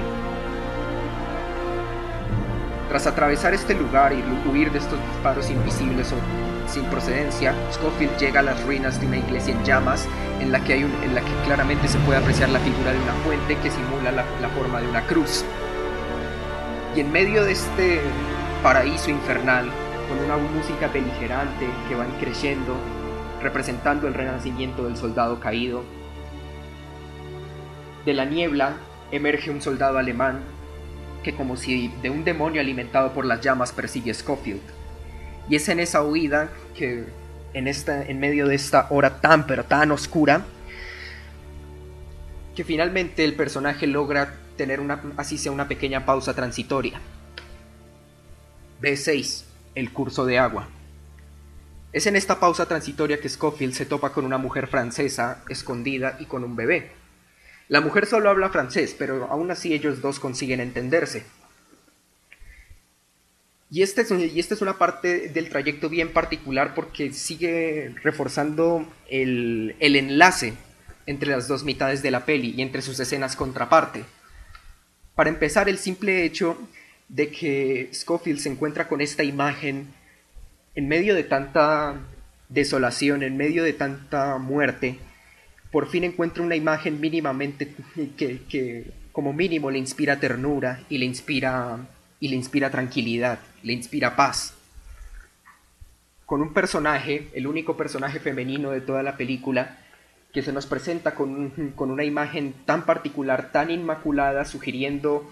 Tras atravesar este lugar y huir de estos disparos invisibles o sin procedencia, Scofield llega a las ruinas de una iglesia en llamas en la que, hay en la que claramente se puede apreciar la figura de una fuente que simula la, la forma de una cruz. Y en medio de este paraíso infernal, con una música beligerante que va creciendo, representando el renacimiento del soldado caído, de la niebla emerge un soldado alemán que como si de un demonio alimentado por las llamas persigue a Schofield. Y es en esa huida que en, esta, en medio de esta hora tan pero tan oscura que finalmente el personaje logra tener una, así sea una pequeña pausa transitoria. B6. El curso de agua. Es en esta pausa transitoria que Schofield se topa con una mujer francesa escondida y con un bebé. La mujer solo habla francés, pero aún así ellos dos consiguen entenderse. Y esta es una parte del trayecto bien particular porque sigue reforzando el, el enlace entre las dos mitades de la peli y entre sus escenas contraparte. Para empezar, el simple hecho de que Scofield se encuentra con esta imagen en medio de tanta desolación, en medio de tanta muerte, por fin encuentra una imagen mínimamente que, como mínimo le inspira ternura y le inspira y le inspira tranquilidad, le inspira paz. Con un personaje, el único personaje femenino de toda la película, que se nos presenta con, con una imagen tan particular, tan inmaculada, sugiriendo,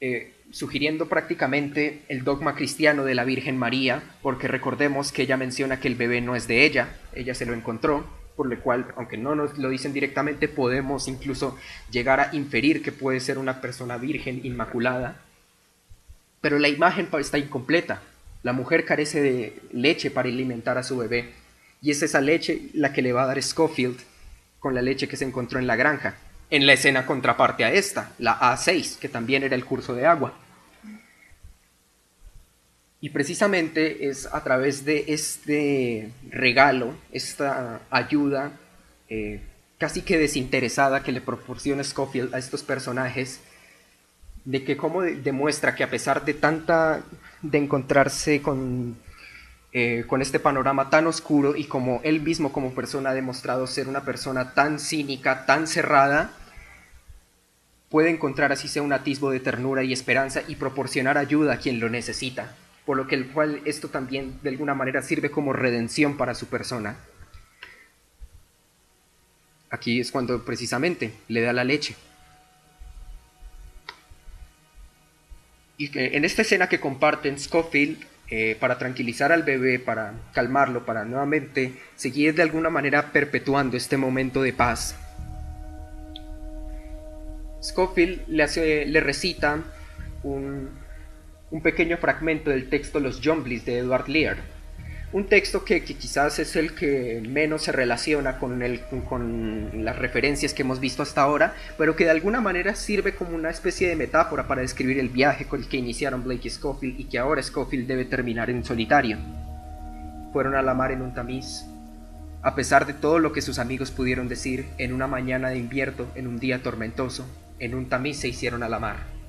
eh, sugiriendo prácticamente el dogma cristiano de la Virgen María, porque recordemos que ella menciona que el bebé no es de ella, ella se lo encontró, por lo cual, aunque no nos lo dicen directamente, podemos incluso llegar a inferir que puede ser una persona virgen, inmaculada. Pero la imagen está incompleta. La mujer carece de leche para alimentar a su bebé, y es esa leche la que le va a dar Schofield con la leche que se encontró en la granja, en la escena contraparte a esta, la A6, que también era el curso de agua. Y precisamente es a través de este regalo, esta ayuda eh, casi que desinteresada que le proporciona Scofield a estos personajes, de que como demuestra que a pesar de tanta, de encontrarse con, eh, con este panorama tan oscuro y como él mismo como persona ha demostrado ser una persona tan cínica, tan cerrada, puede encontrar así sea un atisbo de ternura y esperanza y proporcionar ayuda a quien lo necesita por lo que el cual esto también de alguna manera sirve como redención para su persona. Aquí es cuando precisamente le da la leche. Y en esta escena que comparten Scofield, eh, para tranquilizar al bebé, para calmarlo, para nuevamente seguir de alguna manera perpetuando este momento de paz, Scofield le recita un, un pequeño fragmento del texto Los Jumblies de Edward Lear. Un texto que, quizás es el que menos se relaciona con, el, con las referencias que hemos visto hasta ahora, pero que de alguna manera sirve como una especie de metáfora para describir el viaje con el que iniciaron Blake y Scofield y que ahora Scofield debe terminar en solitario. Fueron a la mar en un tamiz. A pesar de todo lo que sus amigos pudieron decir, en una mañana de invierno, en un día tormentoso, en un tamiz se hicieron a la mar.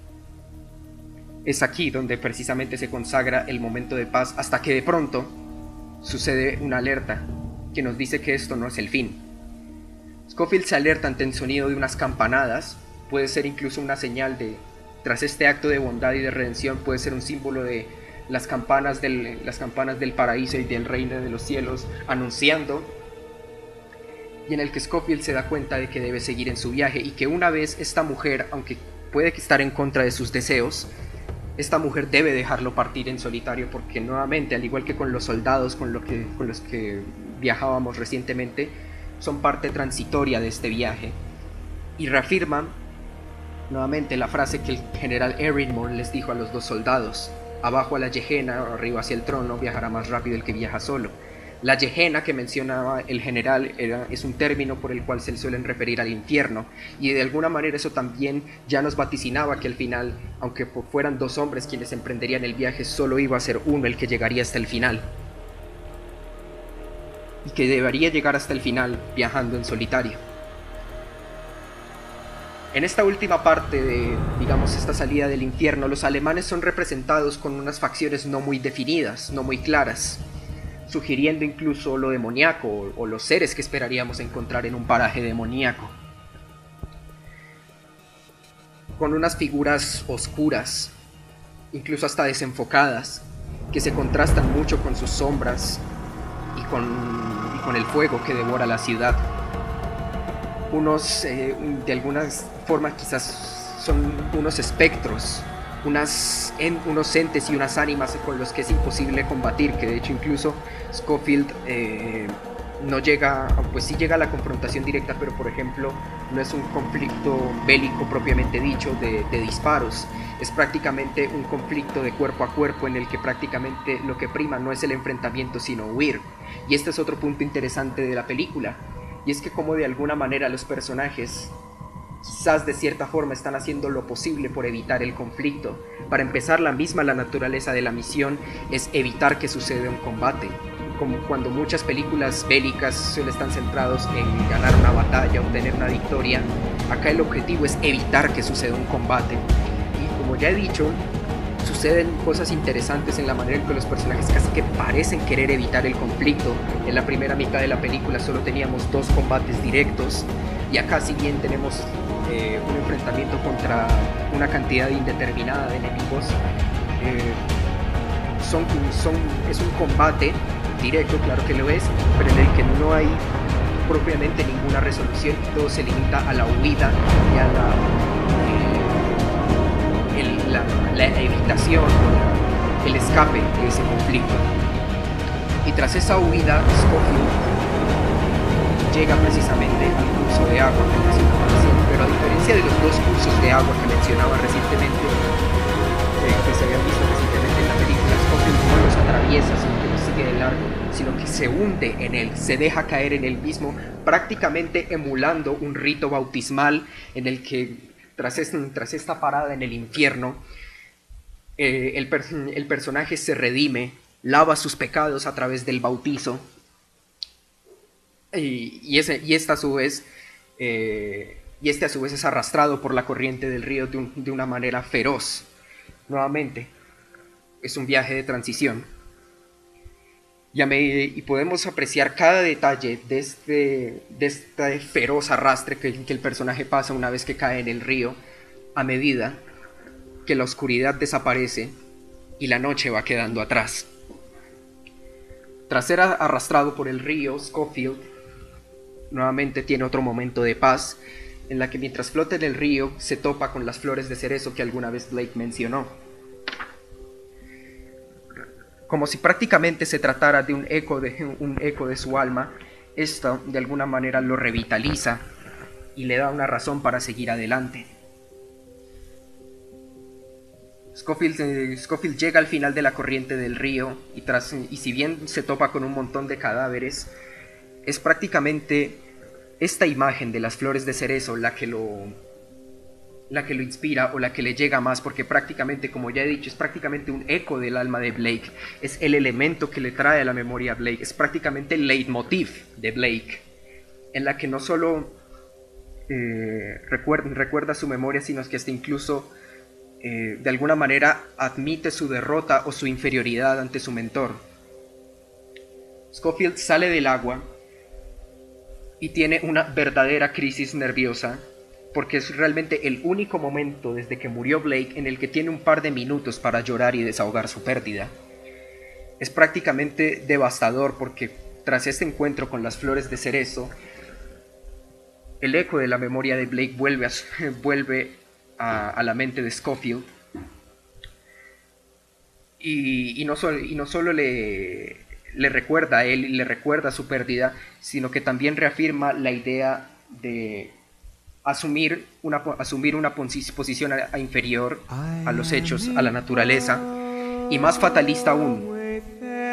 Es aquí donde precisamente se consagra el momento de paz hasta que de pronto sucede una alerta que nos dice que esto no es el fin. Scofield se alerta ante el sonido de unas campanadas, puede ser incluso una señal de, tras este acto de bondad y de redención, puede ser un símbolo de las campanas del, las campanas del paraíso y del reino de los cielos anunciando, y en el que Scofield se da cuenta de que debe seguir en su viaje y que una vez esta mujer, aunque puede estar en contra de sus deseos, esta mujer debe dejarlo partir en solitario porque nuevamente, al igual que con los soldados con, los que viajábamos recientemente, son parte transitoria de este viaje. Y reafirman nuevamente la frase que el general Erinmore les dijo a los dos soldados. Abajo a la yejena, arriba hacia el trono, viajará más rápido el que viaja solo. La yejena que mencionaba el general era, es un término por el cual se le suelen referir al infierno. Y de alguna manera eso también ya nos vaticinaba que al final, aunque fueran dos hombres quienes emprenderían el viaje, solo iba a ser uno el que llegaría hasta el final. Y que debería llegar hasta el final viajando en solitario. En esta última parte de, digamos, esta salida del infierno, los alemanes son representados con unas facciones no muy definidas, no muy claras sugiriendo incluso lo demoníaco o, los seres que esperaríamos encontrar en un paraje demoníaco. Con unas figuras oscuras, incluso hasta desenfocadas, que se contrastan mucho con sus sombras y con, con el fuego que devora la ciudad. Unos, eh, de alguna forma quizás son unos espectros unas, unos entes y unas ánimas con los que es imposible combatir, que de hecho incluso Schofield eh, no llega, pues sí llega a la confrontación directa, pero por ejemplo no es un conflicto bélico propiamente dicho de, de, disparos, es prácticamente un conflicto de cuerpo a cuerpo en el que prácticamente lo que prima no es el enfrentamiento sino huir. Y este es otro punto interesante de la película, y es que como de alguna manera los personajes quizás de cierta forma están haciendo lo posible por evitar el conflicto. Para empezar, la misma la naturaleza de la misión es evitar que suceda un combate. Como cuando muchas películas bélicas suelen estar centrados en ganar una batalla, obtener una victoria, acá el objetivo es evitar que suceda un combate. Y como ya he dicho, suceden cosas interesantes en la manera en que los personajes casi que parecen querer evitar el conflicto. En la primera mitad de la película solo teníamos dos combates directos y acá si bien tenemos eh, un enfrentamiento contra una cantidad indeterminada de enemigos. Eh, son, son, es un combate directo, claro que lo es, pero en el que no hay propiamente ninguna resolución, todo se limita a la huida y a la, eh, evitación, el escape de ese conflicto. Y tras esa huida, Scofield llega precisamente al curso de agua pero a diferencia de los dos cursos de agua que mencionaba recientemente, eh, que se habían visto recientemente en la película, Scofield no los atraviesa, sino que los sigue de largo, sino que se hunde en él, se deja caer en él mismo, prácticamente emulando un rito bautismal en el que tras, tras esta parada en el infierno, eh, el, el personaje se redime, lava sus pecados a través del bautizo, a eh, y este a su vez es arrastrado por la corriente del río de, una manera feroz. Nuevamente, es un viaje de transición. Y, y podemos apreciar cada detalle de este, este feroz arrastre que, que el personaje pasa una vez que cae en el río, a medida que la oscuridad desaparece y la noche va quedando atrás. Tras ser arrastrado por el río, Schofield nuevamente tiene otro momento de paz en la que mientras flota en el río se topa con las flores de cerezo que alguna vez Blake mencionó. Como si prácticamente se tratara de un eco de, un eco de su alma, esto de alguna manera lo revitaliza y le da una razón para seguir adelante. Scofield, eh, Scofield, llega al final de la corriente del río y, tras, y si bien se topa con un montón de cadáveres, es prácticamente esta imagen de las flores de cerezo la que lo la que lo inspira o la que le llega más, porque prácticamente, como ya he dicho, es prácticamente un eco del alma de Blake, es el elemento que le trae a la memoria a Blake, es prácticamente el leitmotiv de Blake, en la que no solo eh, recuerda, su memoria, sino que hasta incluso eh, de alguna manera admite su derrota o su inferioridad ante su mentor. Schofield sale del agua y tiene una verdadera crisis nerviosa porque es realmente el único momento desde que murió Blake en el que tiene un par de minutos para llorar y desahogar su pérdida. Es prácticamente devastador porque tras este encuentro con las flores de cerezo, el eco de la memoria de Blake vuelve a, [LAUGHS] vuelve a, la mente de Schofield y, no, y no solo le, le recuerda a él y le recuerda su pérdida, sino que también reafirma la idea de asumir una, asumir una posición inferior a los hechos, a la naturaleza, y más fatalista aún,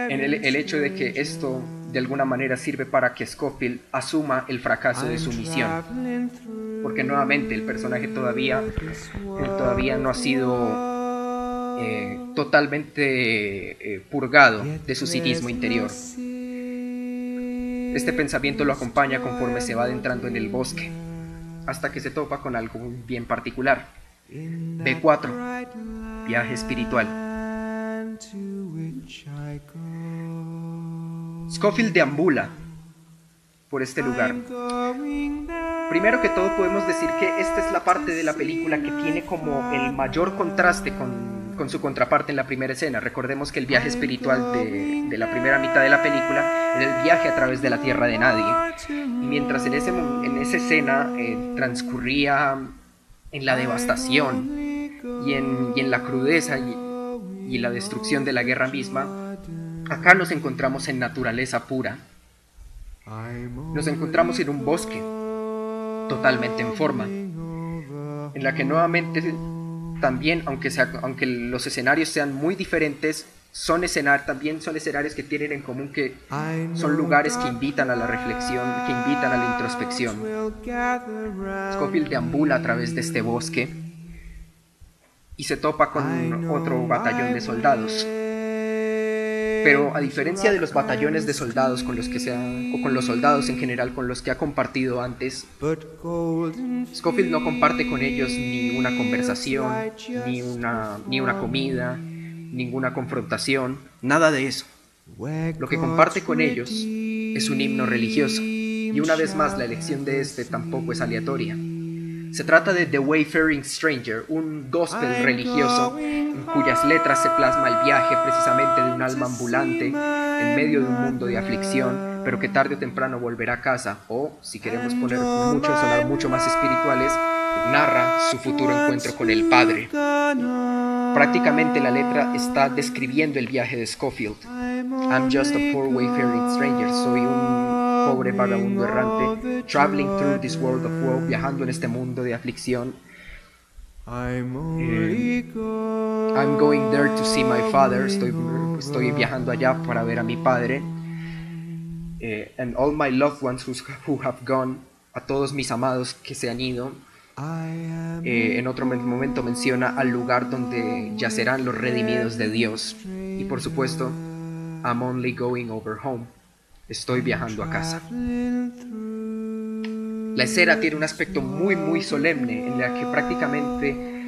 en el, hecho de que esto de alguna manera sirve para que Scofield asuma el fracaso de su misión. Porque nuevamente el personaje todavía, todavía no ha sido eh, totalmente eh, purgado de su cinismo interior. Este pensamiento lo acompaña conforme se va adentrando en el bosque, hasta que se topa con algo bien particular. B4, viaje espiritual. Scofield deambula por este lugar. Primero que todo podemos decir que esta es la parte de la película que tiene como el mayor contraste con, su contraparte en la primera escena. Recordemos que el viaje espiritual de, la primera mitad de la película era el viaje a través de la tierra de nadie. Y mientras en, ese, en esa escena eh, transcurría en la devastación y en, y en la crudeza y, y la destrucción de la guerra misma, acá nos encontramos en naturaleza pura. Nos encontramos en un bosque, totalmente en forma, en la que nuevamente también, aunque, sea, aunque los escenarios sean muy diferentes, son escenarios, también son escenarios que tienen en común que son lugares que invitan a la reflexión, que invitan a la introspección. Scofield deambula a través de este bosque y se topa con otro batallón de soldados. Pero a diferencia de los batallones de soldados con los que se o con los soldados en general con los que ha compartido antes, Scofield no comparte con ellos ni una conversación, ni una, ni una comida, ninguna confrontación, nada de eso. Lo que comparte con ellos es un himno religioso, y una vez más la elección de este tampoco es aleatoria. Se trata de The Wayfaring Stranger, un gospel religioso en cuyas letras se plasma el viaje precisamente de un alma ambulante en medio de un mundo de aflicción, pero que tarde o temprano volverá a casa, o, si queremos poner mucho, sonar mucho más espirituales, narra su futuro encuentro con el Padre. Prácticamente la letra está describiendo el viaje de Schofield. I'm just a poor wayfaring stranger, soy un pobre vagabundo errante, traveling through this world of woe, viajando en este mundo de aflicción. Eh, I'm going there to see my father, estoy, estoy viajando allá para ver a mi padre. Eh, and all my loved ones who have gone, a todos mis amados que se han ido. Eh, en otro momento menciona al lugar donde yacerán los redimidos de Dios. Y por supuesto, I'm only going over home. Estoy viajando a casa. La escena tiene un aspecto muy muy solemne en la que prácticamente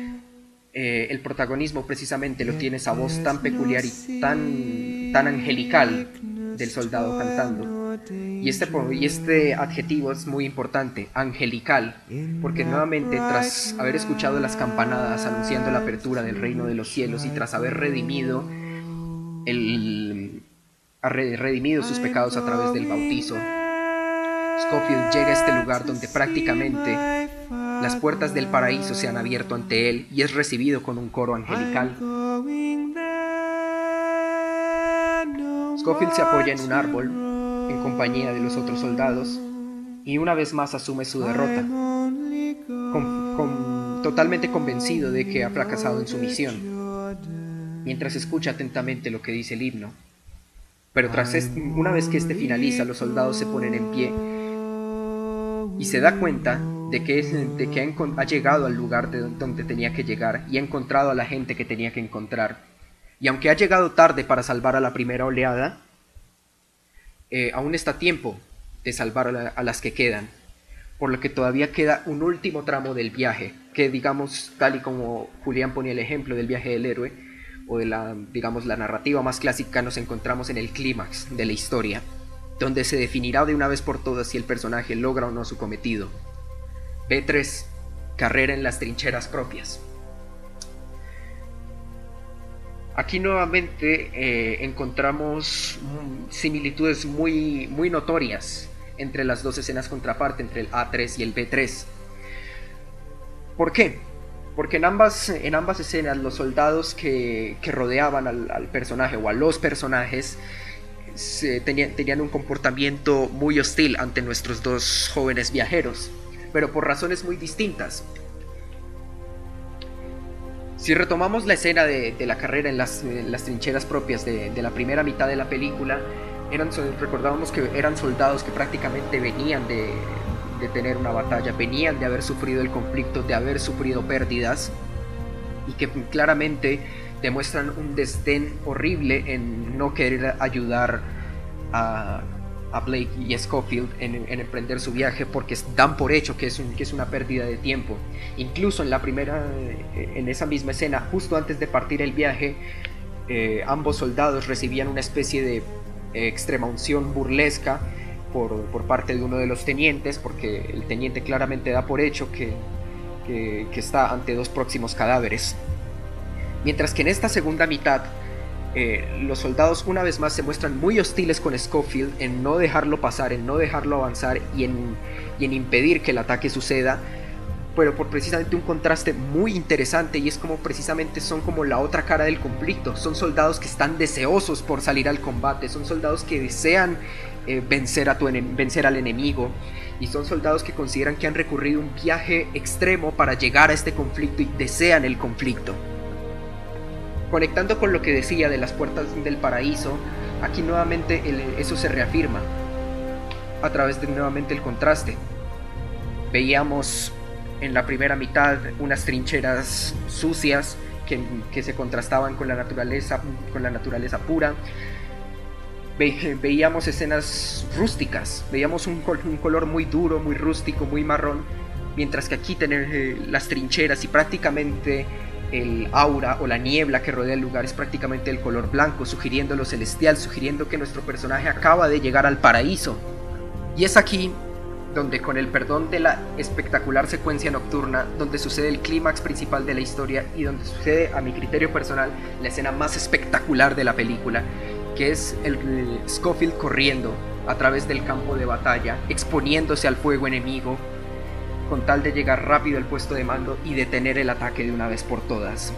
eh, el protagonismo precisamente lo tiene esa voz tan peculiar y tan, tan angelical del soldado cantando. Y este, y este adjetivo es muy importante, angelical, porque nuevamente tras haber escuchado las campanadas anunciando la apertura del reino de los cielos y tras haber redimido el, ha redimido sus pecados a través del bautizo. Scofield llega a este lugar donde prácticamente las puertas del paraíso se han abierto ante él y es recibido con un coro angelical. Scofield se apoya en un árbol en compañía de los otros soldados y una vez más asume su derrota, totalmente convencido de que ha fracasado en su misión, mientras escucha atentamente lo que dice el himno. Pero tras una vez que este finaliza, los soldados se ponen en pie y se da cuenta de que, de que ha, llegado al lugar de donde tenía que llegar y ha encontrado a la gente que tenía que encontrar. Y aunque ha llegado tarde para salvar a la primera oleada, eh, aún está tiempo de salvar a, a las que quedan. Por lo que todavía queda un último tramo del viaje, que digamos, tal y como Julián ponía el ejemplo del viaje del héroe, o de la, digamos, la narrativa más clásica nos encontramos en el clímax de la historia, donde se definirá de una vez por todas si el personaje logra o no su cometido. B3. Carrera en las trincheras propias. Aquí nuevamente eh, encontramos similitudes muy, muy notorias entre las dos escenas contraparte, entre el A3 y el B3. ¿Por qué? Porque en ambas, en ambas escenas los soldados que, rodeaban al, personaje o a los personajes tenían, tenían un comportamiento muy hostil ante nuestros dos jóvenes viajeros, pero por razones muy distintas. Si retomamos la escena de, la carrera en las, trincheras propias de, la primera mitad de la película, recordábamos que eran soldados que prácticamente venían de, de tener una batalla, venían de haber sufrido el conflicto, de haber sufrido pérdidas y que claramente demuestran un desdén horrible en no querer ayudar a, a Blake y Schofield en, emprender su viaje porque dan por hecho que es, que es una pérdida de tiempo. Incluso en la primera, eh, en esa misma escena, justo antes de partir el viaje, eh, ambos soldados recibían una especie de eh, extrema unción burlesca por, por, parte de uno de los tenientes, porque el teniente claramente da por hecho que, que, está ante dos próximos cadáveres. Mientras que en esta segunda mitad, eh, los soldados una vez más se muestran muy hostiles con Schofield en no dejarlo pasar, en no dejarlo avanzar y en, en impedir que el ataque suceda, pero por precisamente un contraste muy interesante y es como precisamente son como la otra cara del conflicto, son soldados que están deseosos por salir al combate, son soldados que desean eh, vencer, a tu vencer al enemigo y son soldados que consideran que han recurrido un viaje extremo para llegar a este conflicto y desean el conflicto. Conectando con lo que decía de las puertas del paraíso, aquí nuevamente eso se reafirma a través de nuevamente el contraste. Veíamos en la primera mitad unas trincheras sucias que, se contrastaban con la naturaleza, con la naturaleza pura. Veíamos escenas rústicas, veíamos un, un, color muy duro, muy rústico, muy marrón, mientras que aquí tener eh, las trincheras y prácticamente el aura o la niebla que rodea el lugar es prácticamente el color blanco, sugiriendo lo celestial, sugiriendo que nuestro personaje acaba de llegar al paraíso. Y es aquí donde con el perdón de la espectacular secuencia nocturna, donde sucede el clímax principal de la historia y donde sucede, a mi criterio personal, la escena más espectacular de la película, que es el Scofield corriendo a través del campo de batalla, exponiéndose al fuego enemigo, con tal de llegar rápido al puesto de mando y detener el ataque de una vez por todas.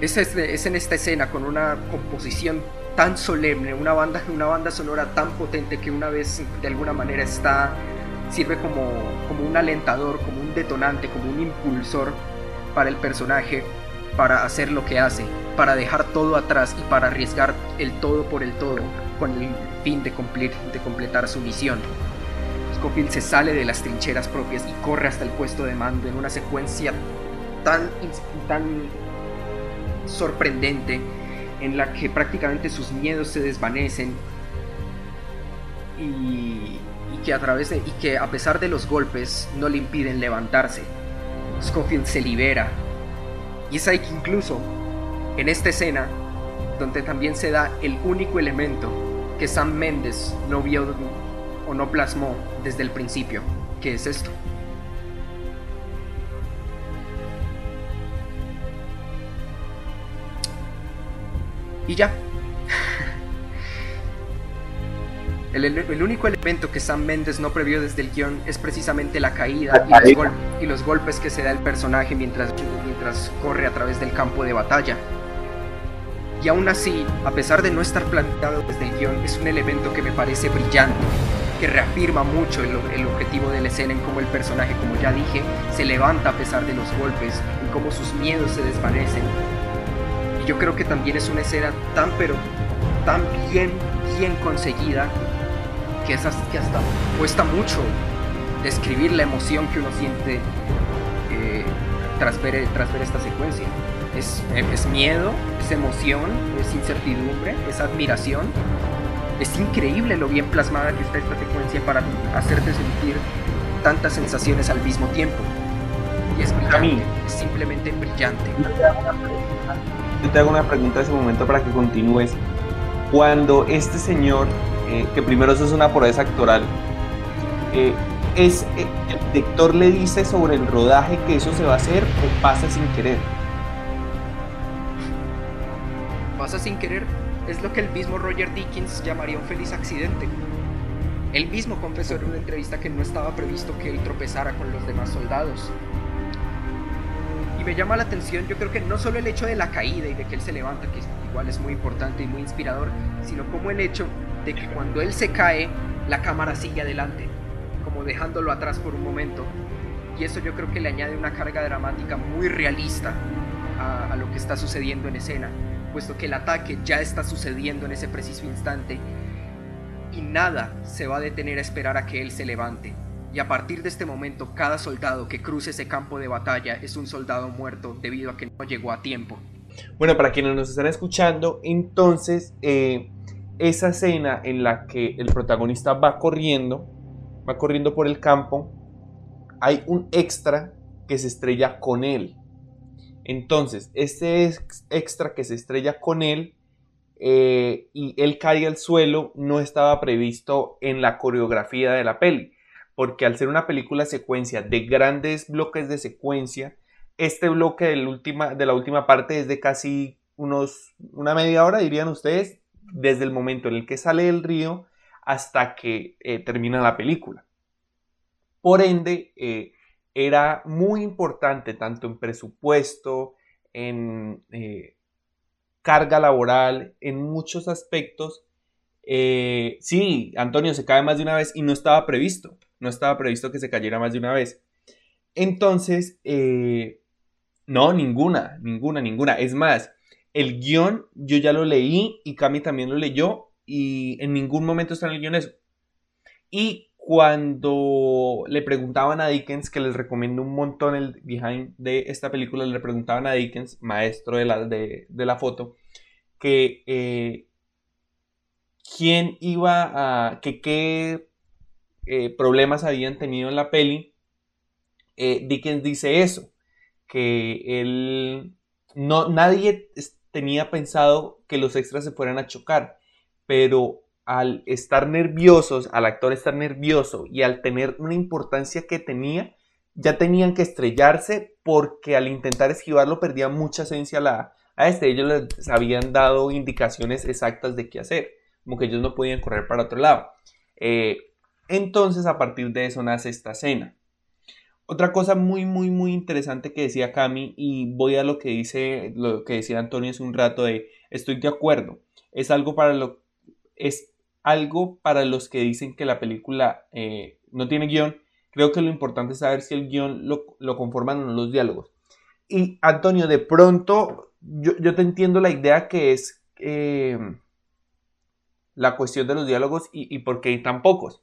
Es, es en esta escena con una composición tan solemne, una banda, una banda sonora tan potente que una vez de alguna manera está sirve como, como un alentador, como un detonante, como un impulsor para el personaje para hacer lo que hace, para dejar todo atrás y para arriesgar el todo por el todo con el fin de, cumplir, de completar su misión. Scofield se sale de las trincheras propias y corre hasta el puesto de mando en una secuencia tan, tan sorprendente en la que prácticamente sus miedos se desvanecen y, que a través de, y que a pesar de los golpes no le impiden levantarse. Scofield se libera y es ahí que incluso en esta escena donde también se da el único elemento que Sam Mendes no vio o no plasmó desde el principio. ¿Qué es esto? Y ya. El, único elemento que Sam Mendes no previó desde el guion es precisamente la caída y los, golpes que se da el personaje mientras, mientras corre a través del campo de batalla. Y aún así, a pesar de no estar planteado desde el guion, es un elemento que me parece brillante que reafirma mucho el, objetivo de la escena en cómo el personaje, como ya dije, se levanta a pesar de los golpes, en cómo sus miedos se desvanecen. Y yo creo que también es una escena tan pero tan bien, bien conseguida que, es hasta, que hasta cuesta mucho describir la emoción que uno siente eh, tras, ver, tras ver esta secuencia. Es, es miedo, es emoción, es incertidumbre, es admiración es increíble lo bien plasmada que está esta secuencia para hacerte sentir tantas sensaciones al mismo tiempo. Y es brillante, es simplemente brillante. Yo te hago una pregunta en ese momento para que continúes. Cuando este señor, eh, que primero eso es una proeza actoral, eh, eh, el director le dice sobre el rodaje que eso se va a hacer o pasa sin querer. Pasa sin querer es lo que el mismo Roger Dickens llamaría un feliz accidente. Él mismo confesó en una entrevista que no estaba previsto que él tropezara con los demás soldados. Y me llama la atención, yo creo que no solo el hecho de la caída y de que él se levanta, que igual es muy importante y muy inspirador, sino como el hecho de que cuando él se cae, la cámara sigue adelante, como dejándolo atrás por un momento. Y eso yo creo que le añade una carga dramática muy realista a, lo que está sucediendo en escena puesto que el ataque ya está sucediendo en ese preciso instante y nada se va a detener a esperar a que él se levante. Y a partir de este momento, cada soldado que cruce ese campo de batalla es un soldado muerto debido a que no llegó a tiempo. Bueno, para quienes nos están escuchando, entonces eh, esa escena en la que el protagonista va corriendo, va corriendo por el campo, hay un extra que se estrella con él. Entonces, este extra que se estrella con él eh, y él cae al suelo no estaba previsto en la coreografía de la peli, porque al ser una película secuencia de grandes bloques de secuencia, este bloque de la última, de la última parte es de casi unos, una media hora, dirían ustedes, desde el momento en el que sale del río hasta que eh, termina la película. Por ende, eh, era muy importante tanto en presupuesto, en eh, carga laboral, en muchos aspectos. sí, Antonio se cae más de una vez y no estaba previsto, no estaba previsto que se cayera más de una vez. Entonces, no, ninguna, ninguna, ninguna. Es más, el guion yo ya lo leí y Cami también lo leyó y en ningún momento está en el guion eso. Y cuando le preguntaban a Dickens, que les recomiendo un montón el behind de esta película, le preguntaban a Dickens, maestro de la, de, la foto, que eh, quién iba a, que qué eh, problemas habían tenido en la peli. Eh, Dickens dice eso, que él, no, nadie tenía pensado que los extras se fueran a chocar, pero al estar nerviosos, al actor estar nervioso y al tener una importancia que tenía, ya tenían que estrellarse porque al intentar esquivarlo perdía mucha esencia la, a este. Ellos les habían dado indicaciones exactas de qué hacer, como que ellos no podían correr para otro lado. Eh, entonces a partir de eso nace esta escena. Otra cosa muy, muy, muy interesante que decía Cami, y voy a lo que dice, lo que decía Antonio hace un rato de estoy de acuerdo. Es algo para lo, es algo para los que dicen que la película eh, no tiene guion. Creo que lo importante es saber si el guion lo, conforman o no los diálogos. Y Antonio, de pronto, yo, te entiendo la idea que es eh, la cuestión de los diálogos y, y por qué hay tan pocos.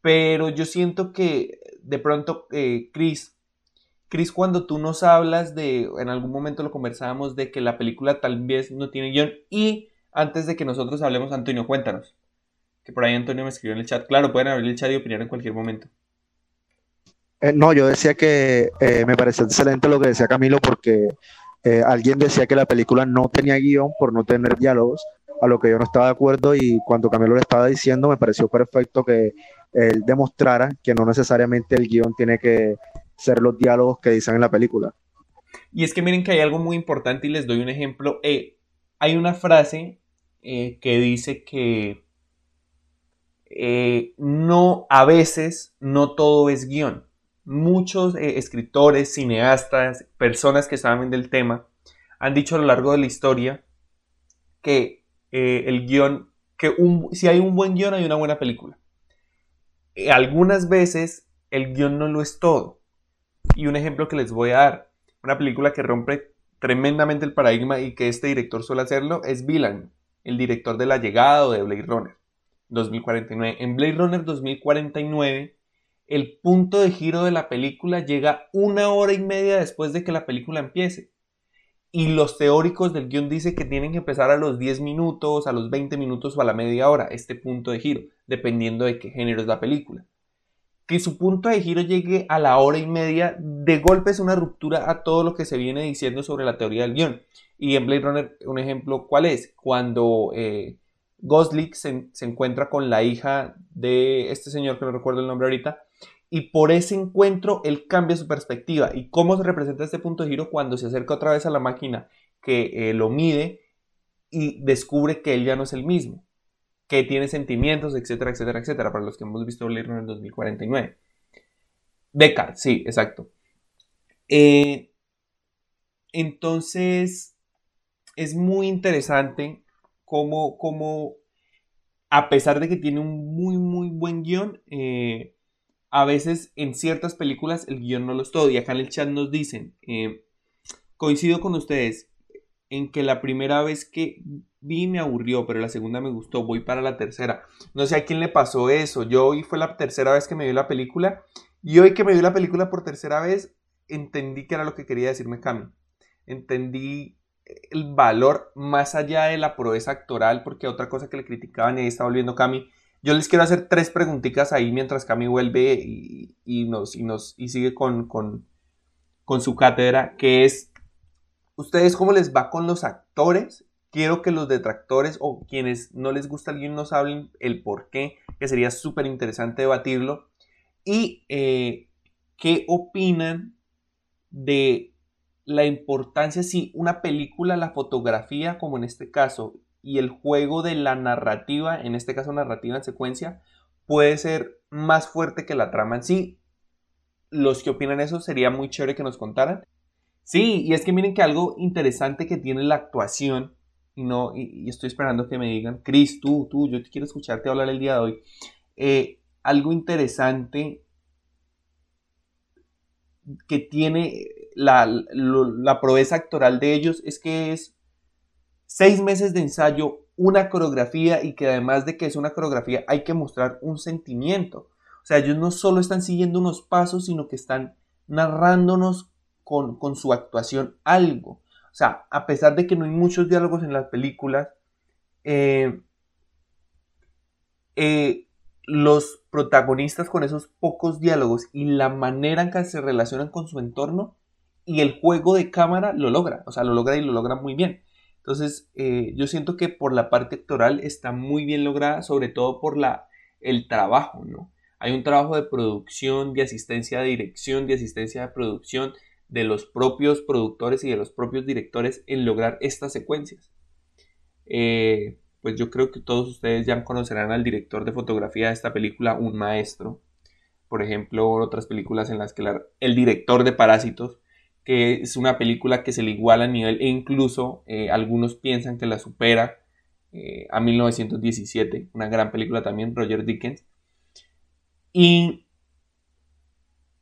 Pero yo siento que de pronto, eh, Chris, Chris, cuando tú nos hablas de, en algún momento lo conversábamos, de que la película tal vez no tiene guion, y antes de que nosotros hablemos, Antonio, cuéntanos. Que por ahí Antonio me escribió en el chat. Claro, pueden abrir el chat y opinar en cualquier momento. Eh, no, yo decía que eh, me pareció excelente lo que decía Camilo porque alguien decía que la película no tenía guion por no tener diálogos, a lo que yo no estaba de acuerdo y cuando Camilo le estaba diciendo me pareció perfecto que él demostrara que no necesariamente el guion tiene que ser los diálogos que dicen en la película. Y es que miren que hay algo muy importante y les doy un ejemplo. Eh, hay una frase eh, que dice que eh, no, a veces no todo es guion. Muchos escritores, cineastas, personas que saben del tema, han dicho a lo largo de la historia que el guion, que si hay un buen guion hay una buena película. Eh, algunas veces el guion no lo es todo. Y un ejemplo que les voy a dar, una película que rompe tremendamente el paradigma y que este director suele hacerlo, es Villan, el director de La Llegada o de Blade Runner 2049. En Blade Runner 2049, el punto de giro de la película llega una hora y media después de que la película empiece. Y los teóricos del guion dicen que tienen que empezar a los 10 minutos, a los 20 minutos o a la media hora, este punto de giro, dependiendo de qué género es la película. Que su punto de giro llegue a la hora y media, de golpe es una ruptura a todo lo que se viene diciendo sobre la teoría del guion. Y en Blade Runner, un ejemplo, ¿cuál es? Cuando eh, Gosling se, se encuentra con la hija de este señor, que no recuerdo el nombre ahorita, y por ese encuentro él cambia su perspectiva. ¿Y cómo se representa este punto de giro cuando se acerca otra vez a la máquina que eh, lo mide y descubre que él ya no es el mismo? Que tiene sentimientos, etcétera, etcétera, etcétera, para los que hemos visto en el 2049. Descartes, sí, exacto. Eh, entonces, es muy interesante cómo, cómo, a pesar de que tiene un muy, muy buen guion, eh, a veces en ciertas películas el guion no lo es todo. Y acá en el chat nos dicen, eh, coincido con ustedes, en que la primera vez que vi me aburrió, pero la segunda me gustó, voy para la tercera. No sé a quién le pasó eso, yo hoy fue la tercera vez que me vi la película y hoy que me vi la película por tercera vez entendí que era lo que quería decirme Cami. Entendí el valor más allá de la proeza actoral, porque otra cosa que le criticaban y ahí está volviendo Cami. Yo les quiero hacer tres preguntitas ahí mientras Cami vuelve y, nos, y, nos, y sigue con, con, con su cátedra, que es, ¿ustedes cómo les va con los actores? Quiero que los detractores o quienes no les gusta alguien nos hablen el por qué, que sería súper interesante debatirlo. Y eh, qué opinan de la importancia, si una película, la fotografía, como en este caso, y el juego de la narrativa, en este caso narrativa en secuencia, puede ser más fuerte que la trama en sí. Los que opinan eso sería muy chévere que nos contaran. Sí, y es que miren que algo interesante que tiene la actuación, y no, y, estoy esperando que me digan, Chris, tú, tú, yo te quiero escucharte hablar el día de hoy. Eh, algo interesante que tiene la, la proeza actoral de ellos es que es seis meses de ensayo, una coreografía y que además de que es una coreografía hay que mostrar un sentimiento. O sea, ellos no solo están siguiendo unos pasos, sino que están narrándonos con, su actuación algo. O sea, a pesar de que no hay muchos diálogos en las películas, eh, eh, los protagonistas con esos pocos diálogos y la manera en que se relacionan con su entorno y el juego de cámara lo logra, o sea, lo logra y lo logra muy bien. Entonces, eh, yo siento que por la parte actoral está muy bien lograda, sobre todo por la, el trabajo, ¿no? Hay un trabajo de producción, de asistencia de dirección, de asistencia de producción de los propios productores y de los propios directores en lograr estas secuencias. Eh, pues yo creo que todos ustedes ya conocerán al director de fotografía de esta película, un maestro. Por ejemplo, otras películas en las que el director de Parásitos, que es una película que se le iguala a nivel e incluso eh, algunos piensan que la supera eh, a 1917, una gran película también, Roger Dickens. Y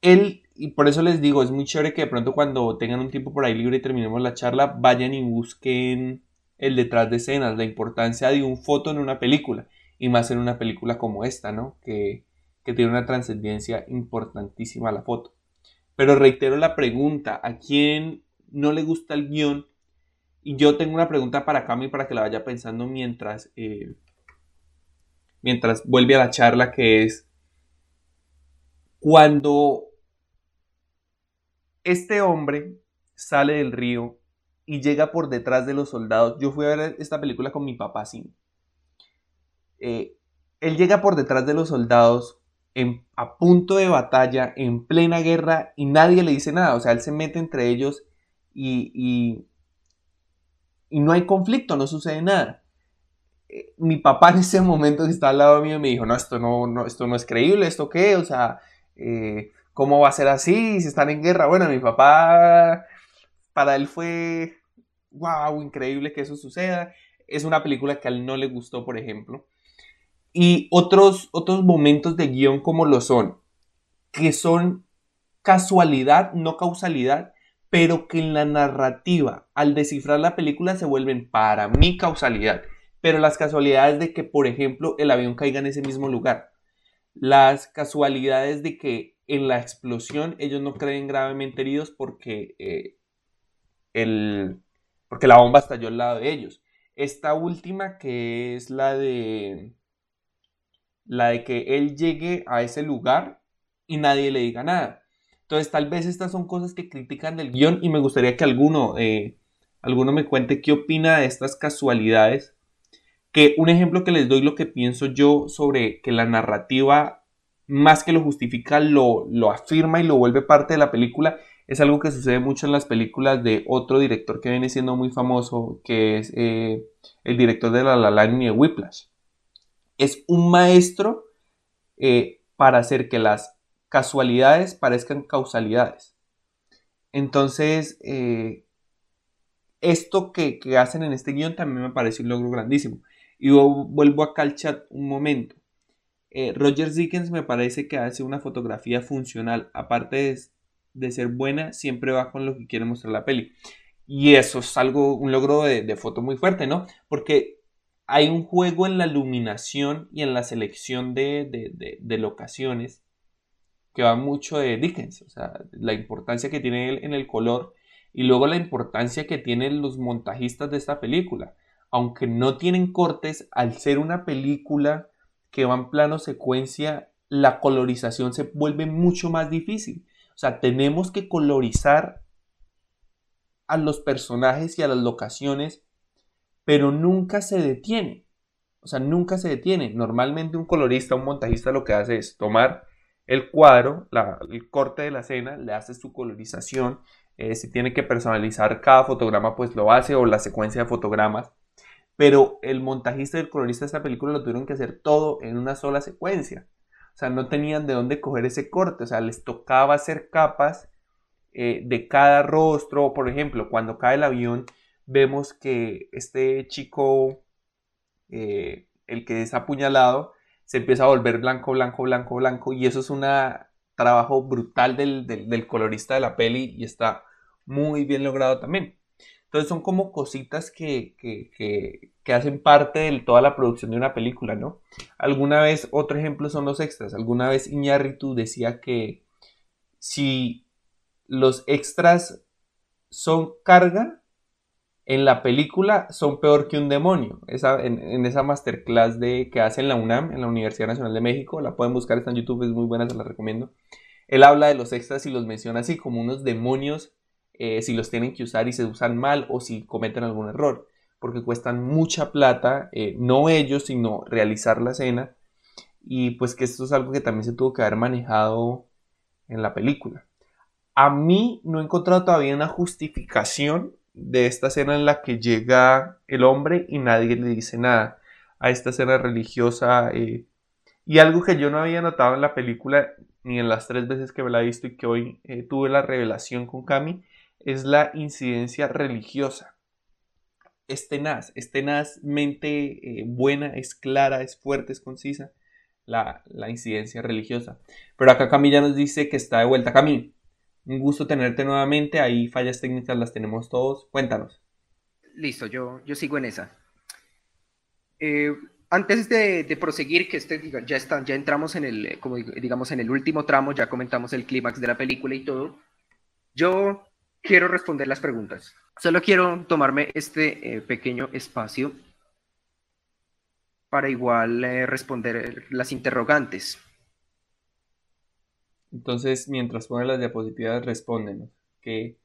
él, y por eso les digo, es muy chévere que de pronto cuando tengan un tiempo por ahí libre y terminemos la charla, vayan y busquen el detrás de escenas, la importancia de un foto en una película, y más en una película como esta, ¿no? Que, tiene una trascendencia importantísima la foto. Pero reitero la pregunta, ¿a quién no le gusta el guion? Y yo tengo una pregunta para Cami para que la vaya pensando mientras, eh, mientras vuelve a la charla, que es, cuando este hombre sale del río y llega por detrás de los soldados. Yo fui a ver esta película con mi papá, sí. Eh, él llega por detrás de los soldados a punto de batalla, en plena guerra, y nadie le dice nada. O sea, él se mete entre ellos y, y, no hay conflicto, no sucede nada. Eh, mi papá en ese momento que está al lado mío me dijo, no, esto no, no, esto no es creíble, ¿esto qué? O sea, eh, ¿cómo va a ser así si están en guerra? Bueno, mi papá para él fue, wow, increíble que eso suceda. Es una película que a él no le gustó, por ejemplo. Y otros, otros momentos de guion como lo son, que son casualidad, no causalidad, pero que en la narrativa, al descifrar la película, se vuelven para mí causalidad. Pero las casualidades de que, por ejemplo, el avión caiga en ese mismo lugar. Las casualidades de que en la explosión ellos no creen gravemente heridos porque eh, porque la bomba estalló al lado de ellos. Esta última que es la de la de que él llegue a ese lugar y nadie le diga nada. Entonces tal vez estas son cosas que critican del guion y me gustaría que alguno, eh, alguno me cuente qué opina de estas casualidades. Que un ejemplo que les doy lo que pienso yo sobre que la narrativa más que lo justifica lo, lo afirma y lo vuelve parte de la película es algo que sucede mucho en las películas de otro director que viene siendo muy famoso, que es eh, el director de La La Land y de Whiplash. Es un maestro eh, para hacer que las casualidades parezcan causalidades. Entonces, eh, esto que, hacen en este guion también me parece un logro grandísimo. Y vuelvo acá al chat un momento. Roger Dickens me parece que hace una fotografía funcional, aparte de de ser buena, siempre va con lo que quiere mostrar la peli. Y eso es algo, un logro de, foto muy fuerte, ¿no? Porque hay un juego en la iluminación y en la selección de, de, locaciones que va mucho de Dickens, o sea, la importancia que tiene él en el color y luego la importancia que tienen los montajistas de esta película. Aunque no tienen cortes, al ser una película que va en plano secuencia, la colorización se vuelve mucho más difícil. O sea, tenemos que colorizar a los personajes y a las locaciones, pero nunca se detiene. O sea, nunca se detiene. Normalmente un colorista, un montajista lo que hace es tomar el cuadro, el corte de la escena, le hace su colorización. Eh, si tiene que personalizar cada fotograma, pues lo hace, o la secuencia de fotogramas. Pero el montajista y el colorista de esta película lo tuvieron que hacer todo en una sola secuencia. O sea, no tenían de dónde coger ese corte. O sea, les tocaba hacer capas eh, de cada rostro. Por ejemplo, cuando cae el avión, vemos que este chico, eh, el que es apuñalado, se empieza a volver blanco, blanco, blanco, blanco. Y eso es un trabajo brutal del, colorista de la peli y está muy bien logrado también. Entonces son como cositas que, que, hacen parte de toda la producción de una película, ¿no? Alguna vez, otro ejemplo son los extras. Alguna vez Iñárritu decía que si los extras son carga, en la película son peor que un demonio. Esa, en, esa masterclass de, que hace en la UNAM, en la Universidad Nacional de México, la pueden buscar, está en YouTube, es muy buena, se la recomiendo. Él habla de los extras y los menciona así como unos demonios, eh, si los tienen que usar y se usan mal o si cometen algún error, porque cuestan mucha plata, eh, no ellos, sino realizar la escena, y pues que esto es algo que también se tuvo que haber manejado en la película. A mí no he encontrado todavía una justificación de esta escena en la que llega el hombre y nadie le dice nada a esta escena religiosa. Eh, y algo que yo no había notado en la película ni en las tres veces que me la he visto y que hoy eh, tuve la revelación con Cami, es la incidencia religiosa. Es tenaz, es tenazmente eh, buena, es clara, es fuerte, es concisa la, la, incidencia religiosa. Pero acá Cami ya nos dice que está de vuelta. Cami, un gusto tenerte nuevamente. Ahí fallas técnicas las tenemos todos. Cuéntanos. Listo, yo, yo sigo en esa. Eh, antes de, proseguir, que este, ya, está, ya entramos en el, como digamos, en el último tramo, ya comentamos el clímax de la película y todo, yo quiero responder las preguntas. Solo quiero tomarme este eh, pequeño espacio para igual eh, responder las interrogantes. Entonces, mientras ponen las diapositivas, respóndenos. Que,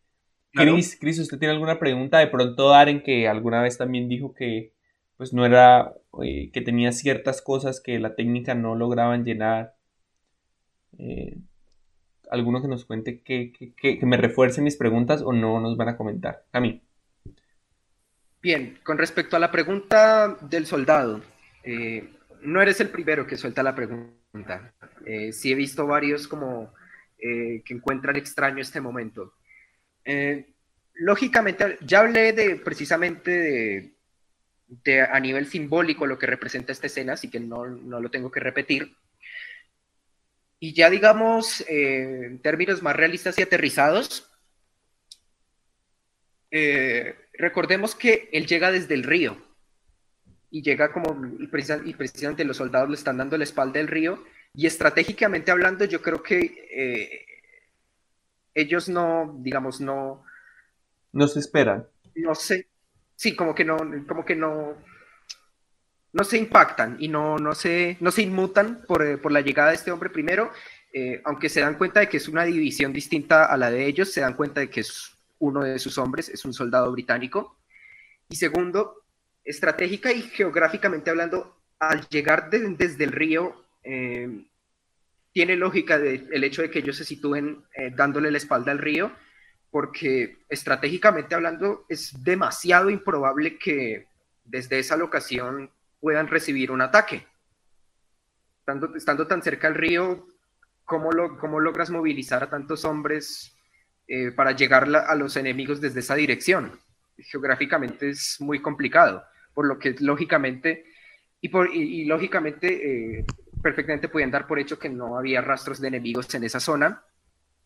Cris, Cris, ¿usted tiene alguna pregunta? De pronto Daren, que alguna vez también dijo que pues no era, eh, que tenía ciertas cosas que la técnica no lograban llenar. Eh, alguno que nos cuente que, que, me refuerce mis preguntas o no nos van a comentar. A mí. Bien, con respecto a la pregunta del soldado, eh, no eres el primero que suelta la pregunta. Eh, sí he visto varios como eh, que encuentran extraño este momento. Eh, lógicamente, ya hablé de precisamente de, a nivel simbólico lo que representa esta escena, así que no, no lo tengo que repetir. Y ya digamos, en términos más realistas y aterrizados, recordemos que él llega desde el río y llega como, y, precisamente los soldados le están dando la espalda del río, y estratégicamente hablando, yo creo que eh, ellos no, digamos, no... No se esperan. No sé, sí, como que no, como que no, no se impactan y no, no, se, no se inmutan por, eh, por la llegada de este hombre primero, eh, aunque se dan cuenta de que es una división distinta a la de ellos, se dan cuenta de que es uno de sus hombres, es un soldado británico. Y segundo, estratégica y geográficamente hablando, al llegar desde el río, eh, tiene lógica el hecho de que ellos se sitúen eh, dándole la espalda al río, porque estratégicamente hablando es demasiado improbable que desde esa locación puedan recibir un ataque. Estando, estando tan cerca al río, ¿cómo, lo, cómo logras movilizar a tantos hombres eh, para llegar a los enemigos desde esa dirección? Geográficamente es muy complicado por lo que lógicamente, y, por, y, lógicamente, eh, perfectamente podían dar por hecho que no había rastros de enemigos en esa zona.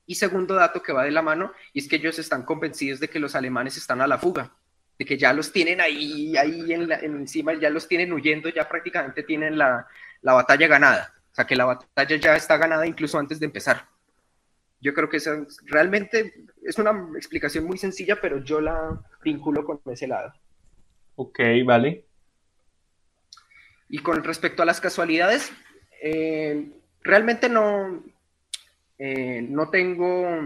Y segundo dato que va de la mano, y es que ellos están convencidos de que los alemanes están a la fuga, de que ya los tienen ahí, ahí en encima, ya los tienen huyendo, ya prácticamente tienen la, la batalla ganada. O sea, que la batalla ya está ganada incluso antes de empezar. Yo creo que eso realmente es una explicación muy sencilla, pero yo la vinculo con ese lado. Ok, vale. Y con respecto a las casualidades, eh, realmente no, eh, no tengo,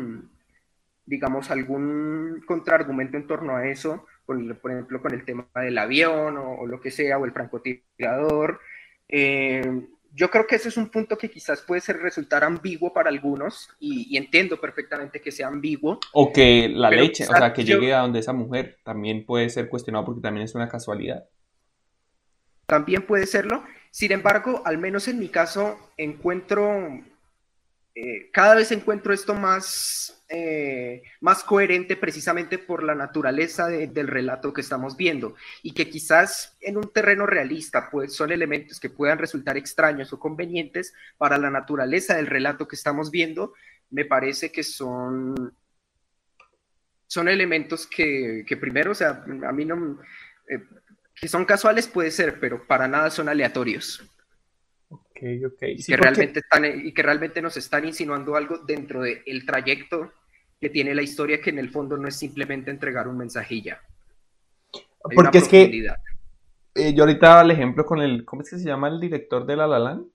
digamos, algún contraargumento en torno a eso, por, ejemplo, con el tema del avión o, lo que sea, o el francotirador. Eh, yo creo que ese es un punto que quizás puede ser, resultar ambiguo para algunos y, entiendo perfectamente que sea ambiguo. O que la leche, o sea, que llegue a donde esa mujer también puede ser cuestionado porque también es una casualidad. También puede serlo. Sin embargo, al menos en mi caso, encuentro eh, cada vez encuentro esto más, eh, más coherente precisamente por la naturaleza del relato que estamos viendo y que quizás en un terreno realista pues, son elementos que puedan resultar extraños o convenientes para la naturaleza del relato que estamos viendo, me parece que son, son elementos que, primero, o sea, a mí no... Eh, que son casuales puede ser, pero para nada son aleatorios. Y, que realmente están, y que realmente nos están insinuando algo dentro del trayecto que tiene la historia, que en el fondo no es simplemente entregar un mensajilla. porque es que eh, yo ahorita el ejemplo con el, ¿cómo es que se llama el director de La La Land?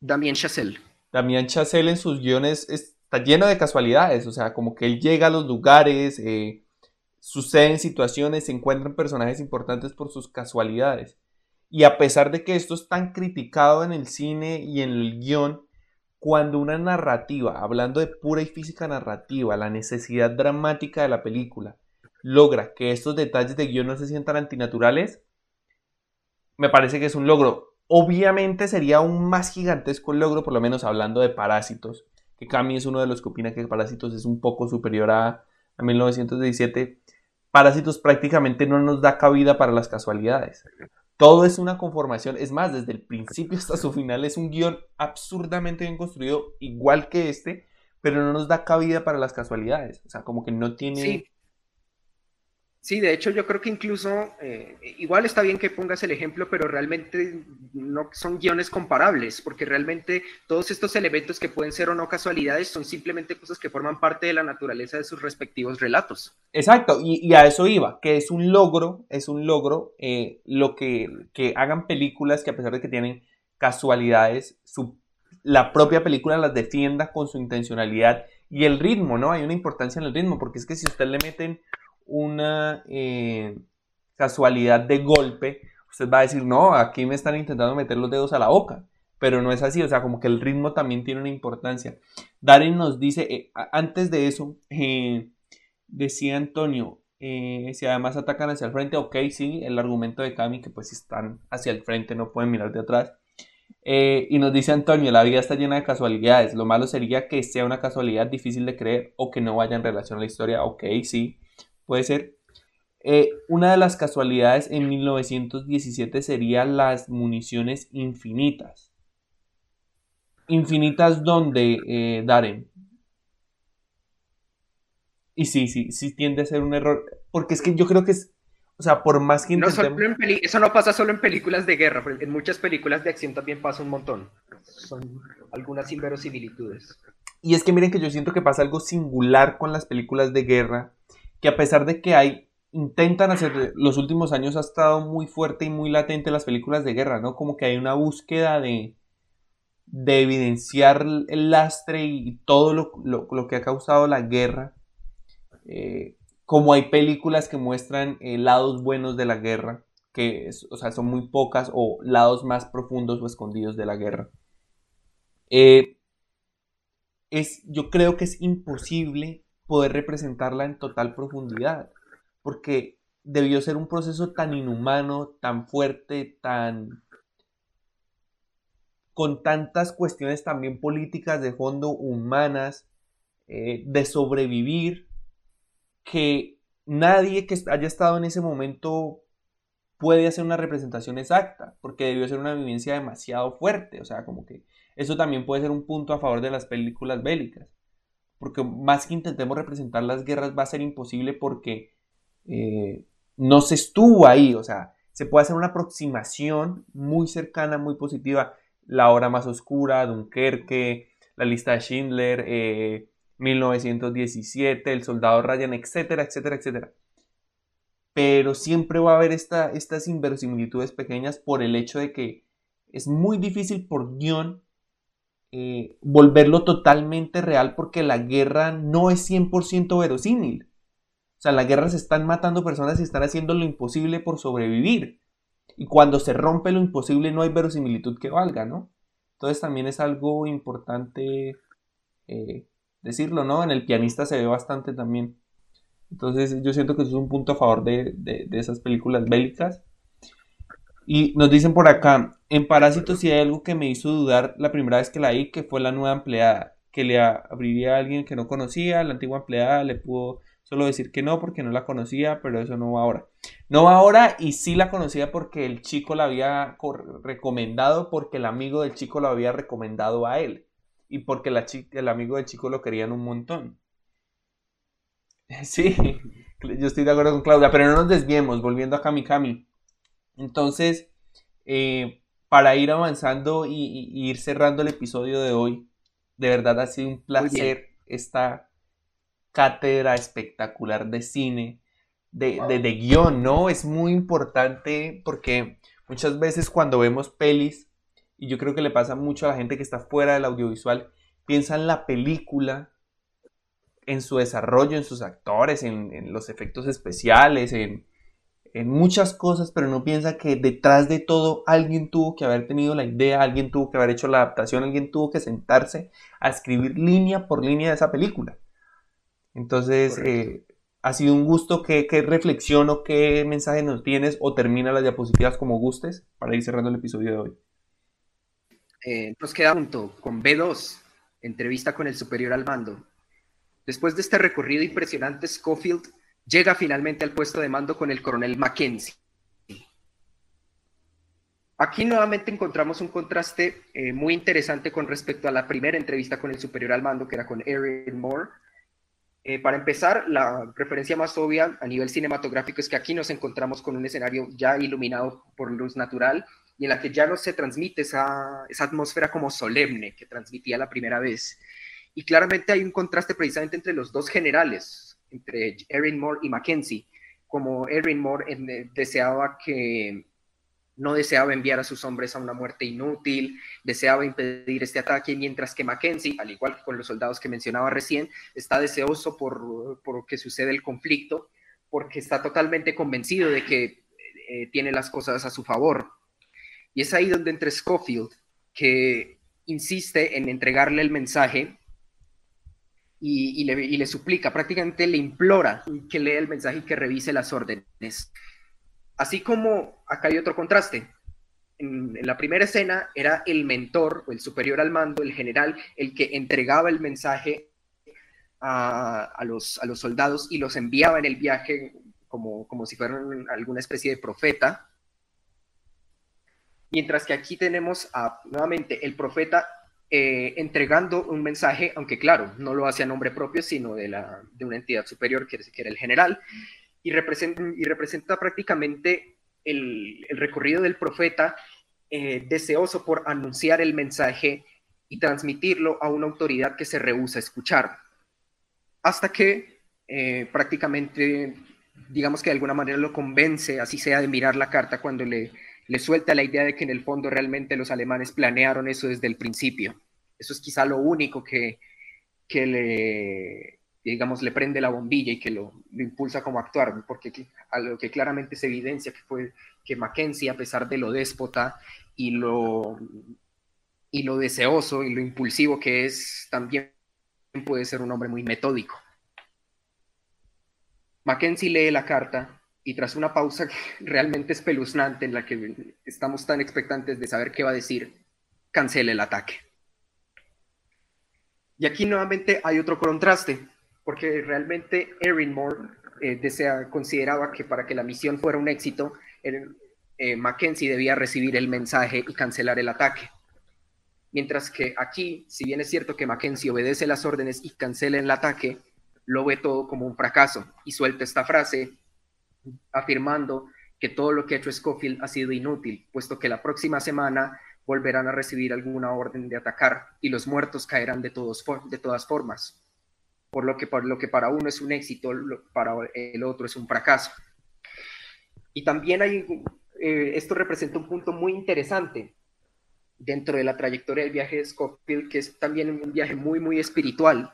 Damien Chazelle. Damien Chazelle en sus guiones está lleno de casualidades, o sea, como que él llega a los lugares, eh, suceden situaciones, se encuentran personajes importantes por sus casualidades. Y a pesar de que esto es tan criticado en el cine y en el guion, cuando una narrativa, hablando de pura y física narrativa, la necesidad dramática de la película, logra que estos detalles de guion no se sientan antinaturales, me parece que es un logro. Obviamente sería aún más gigantesco el logro, por lo menos hablando de Parásitos, que Cami es uno de los que opina que Parásitos es un poco superior a, a 1917. Parásitos prácticamente no nos da cabida para las casualidades. Todo es una conformación, es más, desde el principio hasta su final es un guion absurdamente bien construido, igual que este, pero no nos da cabida para las casualidades. O sea, como que no tiene... de hecho yo creo que incluso, eh, igual está bien que pongas el ejemplo, pero realmente no son guiones comparables, porque realmente todos estos elementos que pueden ser o no casualidades son simplemente cosas que forman parte de la naturaleza de sus respectivos relatos. Exacto, y, a eso iba, que es un logro, es un logro eh, lo que, que hagan películas que a pesar de que tienen casualidades, su, la propia película las defienda con su intencionalidad y el ritmo, ¿no? Hay una importancia en el ritmo, porque es que si usted le meten una eh, casualidad de golpe, usted va a decir, no, aquí me están intentando meter los dedos a la boca, pero no es así, o sea, como que el ritmo también tiene una importancia. Darren nos dice, eh, antes de eso, eh, decía Antonio, si además atacan hacia el frente, ok, sí, el argumento de Cami, que pues están hacia el frente no pueden mirar de atrás. y nos dice Antonio, la vida está llena de casualidades, lo malo sería que sea una casualidad difícil de creer o que no vaya en relación a la historia, ok, sí, puede ser. Eh, una de las casualidades en 1917 sería las municiones infinitas. Infinitas donde, eh, Darren. Y sí, sí, sí tiende a ser un error. Porque es que yo creo que es, o sea, por más que intentemos... eso no pasa solo en películas de guerra, en muchas películas de acción también pasa un montón. Son algunas inverosimilitudes. Y es que miren que yo siento que pasa algo singular con las películas de guerra que a pesar de que hay, intentan hacer, los últimos años ha estado muy fuerte y muy latente las películas de guerra, ¿no? Como que hay una búsqueda de, de evidenciar el lastre y todo lo, que ha causado la guerra. Eh, como hay películas que muestran eh, lados buenos de la guerra, que o sea, son muy pocas, o lados más profundos o escondidos de la guerra. Eh, es, yo creo que es imposible poder representarla en total profundidad, porque debió ser un proceso tan inhumano, tan fuerte, tan con tantas cuestiones también políticas de fondo, humanas, eh, de sobrevivir, que nadie que haya estado en ese momento puede hacer una representación exacta, porque debió ser una vivencia demasiado fuerte, o sea, como que eso también puede ser un punto a favor de las películas bélicas porque más que intentemos representar las guerras va a ser imposible porque eh, no se estuvo ahí, o sea, se puede hacer una aproximación muy cercana, muy positiva, La Hora Más Oscura, Dunkerque, La Lista de Schindler, 1917, eh, El Soldado Ryan, etcétera, etcétera, etcétera. Pero siempre va a haber esta, estas inverosimilitudes pequeñas por el hecho de que es muy difícil por guion eh, volverlo totalmente real porque la guerra no es 100% verosímil. O sea, la guerra se están matando personas y están haciendo lo imposible por sobrevivir. Y cuando se rompe lo imposible no hay verosimilitud que valga, ¿no? Entonces también es algo importante eh, decirlo, ¿no? En el pianista se ve bastante también. Entonces yo siento que eso es un punto a favor de, de esas películas bélicas. Y nos dicen por acá, en Parásitos sí hay algo que me hizo dudar la primera vez que la vi, que fue la nueva empleada, que le abriría a alguien que no conocía, la antigua empleada le pudo solo decir que no porque no la conocía, pero eso no va ahora. No va ahora y sí la conocía porque el chico la había recomendado, porque el amigo del chico lo había recomendado a él y porque el amigo del chico lo querían un montón. [LAUGHS] Sí, [LAUGHS] yo estoy de acuerdo con Claudia, pero no nos desviemos, volviendo a Kami. Entonces, eh, para ir avanzando y, ir cerrando el episodio de hoy, de verdad ha sido un placer esta cátedra espectacular de cine, de, de, guion, ¿no? Es muy importante porque muchas veces cuando vemos pelis, y yo creo que le pasa mucho a la gente que está fuera del audiovisual, piensa en la película, en su desarrollo, en sus actores, en los efectos especiales, en, en muchas cosas, pero no piensa que detrás de todo alguien tuvo que haber tenido la idea, alguien tuvo que haber hecho la adaptación, alguien tuvo que sentarse a escribir línea por línea de esa película. Entonces, eh, ha sido un gusto. ¿Qué, ¿Qué, reflexión o qué mensaje nos tienes o termina las diapositivas como gustes para ir cerrando el episodio de hoy? Eh, nos queda junto con B2, entrevista con el superior al mando. Después de este recorrido impresionante, Schofield llega finalmente al puesto de mando con el coronel Mackenzie. Aquí nuevamente encontramos un contraste eh, muy interesante con respecto a la primera entrevista con el superior al mando, que era con Erin Moore. Eh, para empezar, la referencia más obvia a nivel cinematográfico es que aquí nos encontramos con un escenario ya iluminado por luz natural y en la que ya no se transmite esa, esa atmósfera como solemne que transmitía la primera vez. Y claramente hay un contraste precisamente entre los dos generales, entre Erin Moore y Mackenzie, como Erin Moore eh, deseaba que no deseaba enviar a sus hombres a una muerte inútil, deseaba impedir este ataque, mientras que Mackenzie, al igual que con los soldados que mencionaba recién, está deseoso por, por que suceda el conflicto, porque está totalmente convencido de que eh, tiene las cosas a su favor. Y es ahí donde entra Schofield, que insiste en entregarle el mensaje y, le, suplica, prácticamente le implora que lea el mensaje y que revise las órdenes. Así como acá hay otro contraste. En, la primera escena era el mentor o el superior al mando, el general, el que entregaba el mensaje a, los, a los soldados y los enviaba en el viaje como, como si fueran alguna especie de profeta. Mientras que aquí tenemos nuevamente el profeta eh, entregando un mensaje, aunque claro, no lo hace a nombre propio, sino de, la, de una entidad superior que, que era el general, y representa, y representa prácticamente el, recorrido del profeta eh, deseoso por anunciar el mensaje y transmitirlo a una autoridad que se rehúsa a escuchar. Hasta que eh, prácticamente, digamos que de alguna manera lo convence, así sea, de mirar la carta cuando le, le suelta la idea de que en el fondo realmente los alemanes planearon eso desde el principio. Eso es quizá lo único que, que le, digamos, le prende la bombilla y que lo, impulsa como actuar, porque a lo que claramente se evidencia que fue que Mackenzie, a pesar de lo déspota y lo, y lo deseoso y lo impulsivo que es, también puede ser un hombre muy metódico. Mackenzie lee la carta y tras una pausa [LAUGHS] realmente espeluznante en la que estamos tan expectantes de saber qué va a decir, cancela el ataque. Y aquí nuevamente hay otro contraste, porque realmente Erin Moore eh, desea, consideraba que para que la misión fuera un éxito, eh, Mackenzie debía recibir el mensaje y cancelar el ataque. Mientras que aquí, si bien es cierto que Mackenzie obedece las órdenes y cancela el ataque, lo ve todo como un fracaso y suelta esta frase afirmando que todo lo que ha hecho Scofield ha sido inútil, puesto que la próxima semana volverán a recibir alguna orden de atacar y los muertos caerán de, todos, de todas formas. Por lo, que, por lo que para uno es un éxito, para el otro es un fracaso. Y también hay, eh, esto representa un punto muy interesante dentro de la trayectoria del viaje de Scofield, que es también un viaje muy, muy espiritual,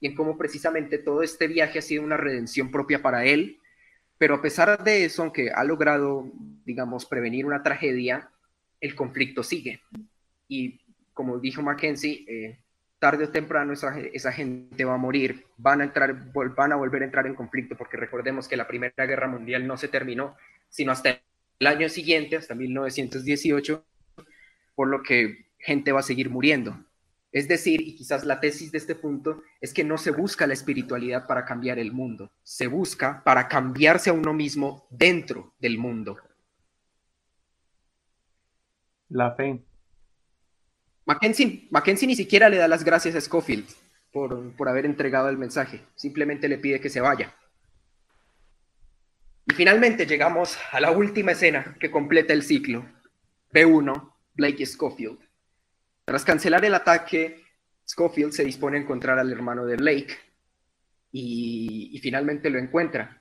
y en cómo precisamente todo este viaje ha sido una redención propia para él, pero a pesar de eso, aunque ha logrado, digamos, prevenir una tragedia, el conflicto sigue. Y como dijo Mackenzie, eh, tarde o temprano esa, gente va a morir, van a, entrar, van a volver a entrar en conflicto, porque recordemos que la Primera Guerra Mundial no se terminó, sino hasta el año siguiente, hasta 1918, por lo que gente va a seguir muriendo. Es decir, y quizás la tesis de este punto es que no se busca la espiritualidad para cambiar el mundo, se busca para cambiarse a uno mismo dentro del mundo. La fe. Mackenzie, Mackenzie ni siquiera le da las gracias a Schofield por, por haber entregado el mensaje, simplemente le pide que se vaya. Y finalmente llegamos a la última escena que completa el ciclo. B1, Blake Schofield. Tras cancelar el ataque, Schofield se dispone a encontrar al hermano de Blake y, finalmente lo encuentra.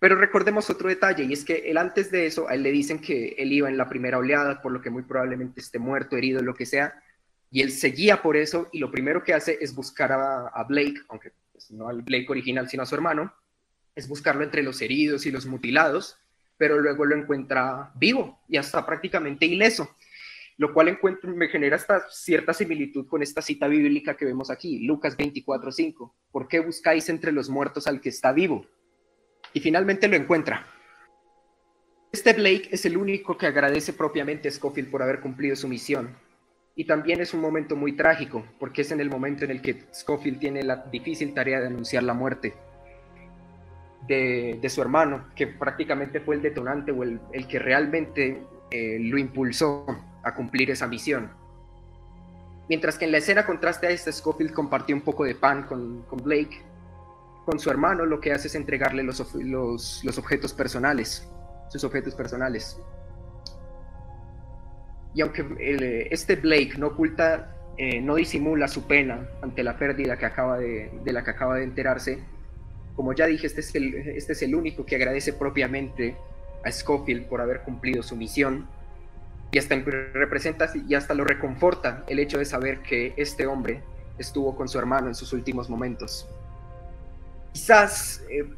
Pero recordemos otro detalle, y es que él antes de eso, a él le dicen que él iba en la primera oleada, por lo que muy probablemente esté muerto, herido, lo que sea, y él seguía por eso, y lo primero que hace es buscar a, Blake, aunque pues, no al Blake original, sino a su hermano, es buscarlo entre los heridos y los mutilados, pero luego lo encuentra vivo y hasta prácticamente ileso, lo cual encuentro, me genera esta cierta similitud con esta cita bíblica que vemos aquí, Lucas 24:5. ¿Por qué buscáis entre los muertos al que está vivo? y finalmente lo encuentra. Este Blake es el único que agradece propiamente a Scofield por haber cumplido su misión. Y también es un momento muy trágico, porque es en el momento en el que Scofield tiene la difícil tarea de anunciar la muerte de, su hermano, que prácticamente fue el detonante o el, que realmente eh, lo impulsó a cumplir esa misión. Mientras que en la escena contraste a este, Scofield compartió un poco de pan con, con Blake, con su hermano lo que hace es entregarle los, los, objetos personales, sus objetos personales. Y aunque este Blake no oculta, eh, no disimula su pena ante la pérdida que acaba de, la que acaba de enterarse, como ya dije, este es, el, este es el único que agradece propiamente a Scofield por haber cumplido su misión y hasta representa y hasta lo reconforta el hecho de saber que este hombre estuvo con su hermano en sus últimos momentos quizás, eh,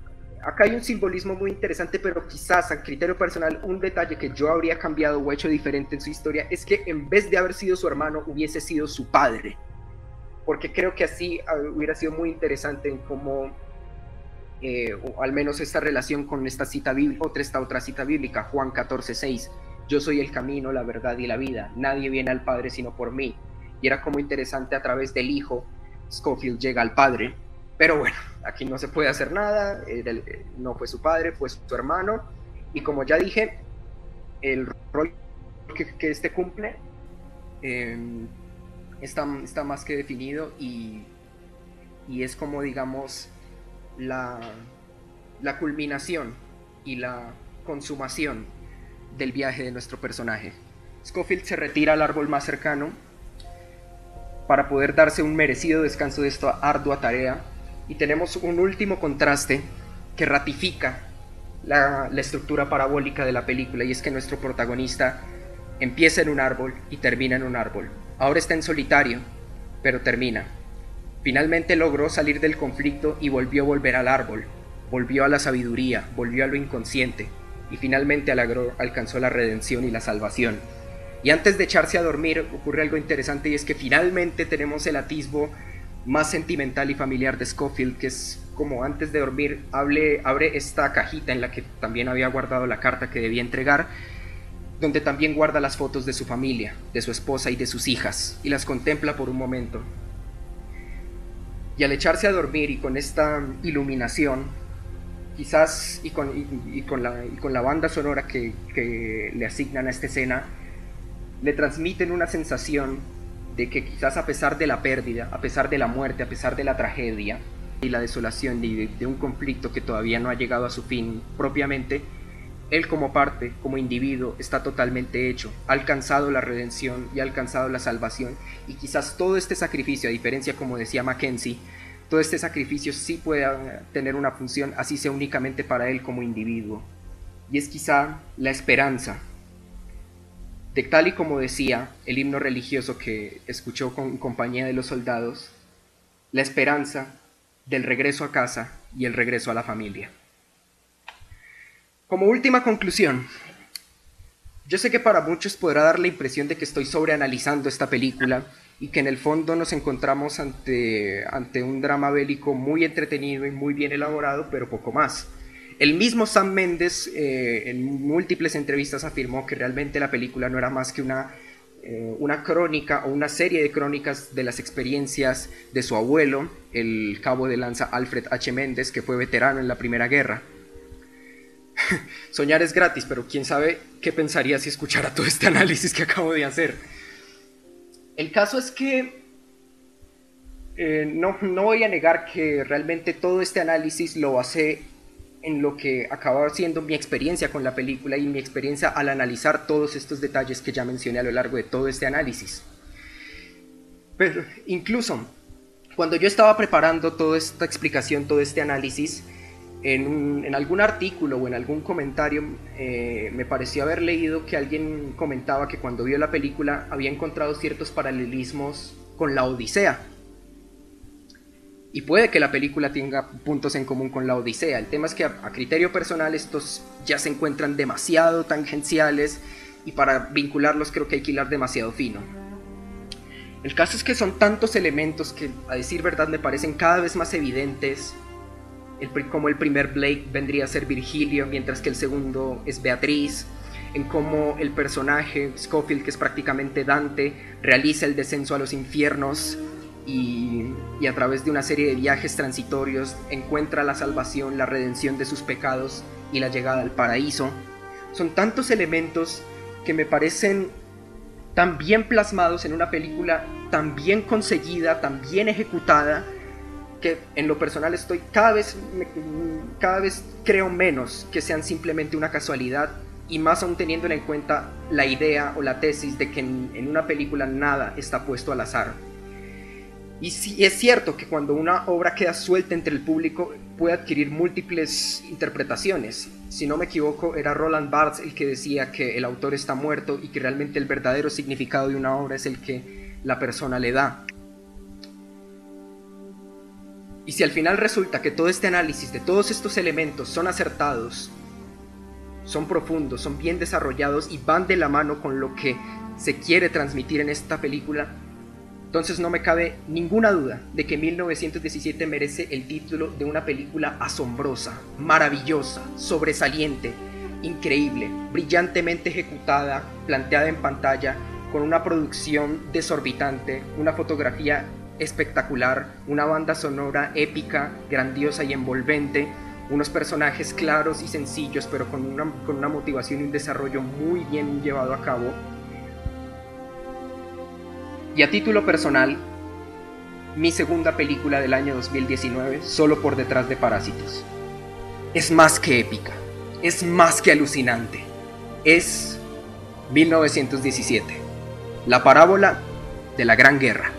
acá hay un simbolismo muy interesante, pero quizás a criterio personal, un detalle que yo habría cambiado o hecho diferente en su historia es que en vez de haber sido su hermano, hubiese sido su padre. Porque creo que así ah, hubiera sido muy interesante en cómo, eh, o al menos esta relación con esta cita bíblica, otra, esta otra cita bíblica, Juan 14, 6. Yo soy el camino, la verdad y la vida. Nadie viene al Padre sino por mí. Y era como interesante a través del Hijo, Schofield llega al Padre pero bueno, aquí no se puede hacer nada, eh, no fue su padre, fue su hermano, y como ya dije, el rol que, este cumple em, está, está, más que definido y, y es como, digamos, la, la culminación y la consumación del viaje de nuestro personaje. Scofield se retira al árbol más cercano para poder darse un merecido descanso de esta ardua tarea y tenemos un último contraste que ratifica la, estructura parabólica de la película y es que nuestro protagonista empieza en un árbol y termina en un árbol. Ahora está en solitario, pero termina. Finalmente logró salir del conflicto y volvió a volver al árbol, volvió a la sabiduría, volvió a lo inconsciente y finalmente alcanzó la redención y la salvación. Y antes de echarse a dormir ocurre algo interesante y es que finalmente tenemos el atisbo más sentimental y familiar de Scofield, que es como antes de dormir hable, abre esta cajita en la que también había guardado la carta que debía entregar, donde también guarda las fotos de su familia, de su esposa y de sus hijas, y las contempla por un momento. Y al echarse a dormir y con esta iluminación, quizás y con, la, banda sonora que, que le asignan a esta escena, le transmiten una sensación de que quizás a pesar de la pérdida, a pesar de la muerte, a pesar de la tragedia y la desolación de, de un conflicto que todavía no ha llegado a su fin propiamente, él como parte, como individuo, está totalmente hecho, ha alcanzado la redención y ha alcanzado la salvación. Y quizás todo este sacrificio, a diferencia como decía Mackenzie, todo este sacrificio sí puede tener una función, así sea únicamente para él como individuo. Y es quizá la esperanza. De tal y como decía el himno religioso que escuchó con compañía de los soldados, la esperanza del regreso a casa y el regreso a la familia. Como última conclusión, yo sé que para muchos podrá dar la impresión de que estoy sobreanalizando esta película y que en el fondo nos encontramos ante, ante un drama bélico muy entretenido y muy bien elaborado, pero poco más. El mismo Sam Mendes eh, en múltiples entrevistas afirmó que realmente la película no era más que una, eh, una crónica o una serie de crónicas de las experiencias de su abuelo, el cabo de lanza Alfred H. Mendes, que fue veterano en la Primera Guerra. [LAUGHS] Soñar es gratis, pero quién sabe qué pensaría si escuchara todo este análisis que acabo de hacer. El caso es que eh, no, no, voy a negar que realmente todo este análisis lo basé en lo que acaba siendo mi experiencia con la película y mi experiencia al analizar todos estos detalles que ya mencioné a lo largo de todo este análisis. Pero incluso cuando yo estaba preparando toda esta explicación, todo este análisis, en, algún artículo o en algún comentario eh, me pareció haber leído que alguien comentaba que cuando vio la película había encontrado ciertos paralelismos con la Odisea. Y puede que la película tenga puntos en común con la Odisea. El tema es que a, a criterio personal estos ya se encuentran demasiado tangenciales y para vincularlos creo que hay que hilar demasiado fino. El caso es que son tantos elementos que a decir verdad me parecen cada vez más evidentes como el primer Blake vendría a ser Virgilio, mientras que el segundo es Beatriz, en cómo el personaje Scofield, que es prácticamente Dante, realiza el descenso a los infiernos y, y, a través de una serie de viajes transitorios encuentra la salvación, la redención de sus pecados y la llegada al paraíso. Son tantos elementos que me parecen tan bien plasmados en una película tan bien conseguida, tan bien ejecutada, que en lo personal estoy cada vez, cada vez creo menos que sean simplemente una casualidad y más aún teniendo en cuenta la idea o la tesis de que en, una película nada está puesto al azar. Y sí, es cierto que cuando una obra queda suelta entre el público puede adquirir múltiples interpretaciones. Si no me equivoco, era Roland Barthes el que decía que el autor está muerto y que realmente el verdadero significado de una obra es el que la persona le da. Y si al final resulta que todo este análisis de todos estos elementos son acertados, son profundos, son bien desarrollados y van de la mano con lo que se quiere transmitir en esta película, entonces no me cabe ninguna duda de que 1917 merece el título de una película asombrosa, maravillosa, sobresaliente, increíble, brillantemente ejecutada, planteada en pantalla, con una producción desorbitante, una fotografía espectacular, una banda sonora épica, grandiosa y envolvente, unos personajes claros y sencillos, pero con una, con una motivación y un desarrollo muy bien llevado a cabo. Y a título personal, mi segunda película del año 2019, solo por detrás de Parásitos. Es más que épica, es más que alucinante, es 1917, la parábola de la Gran Guerra.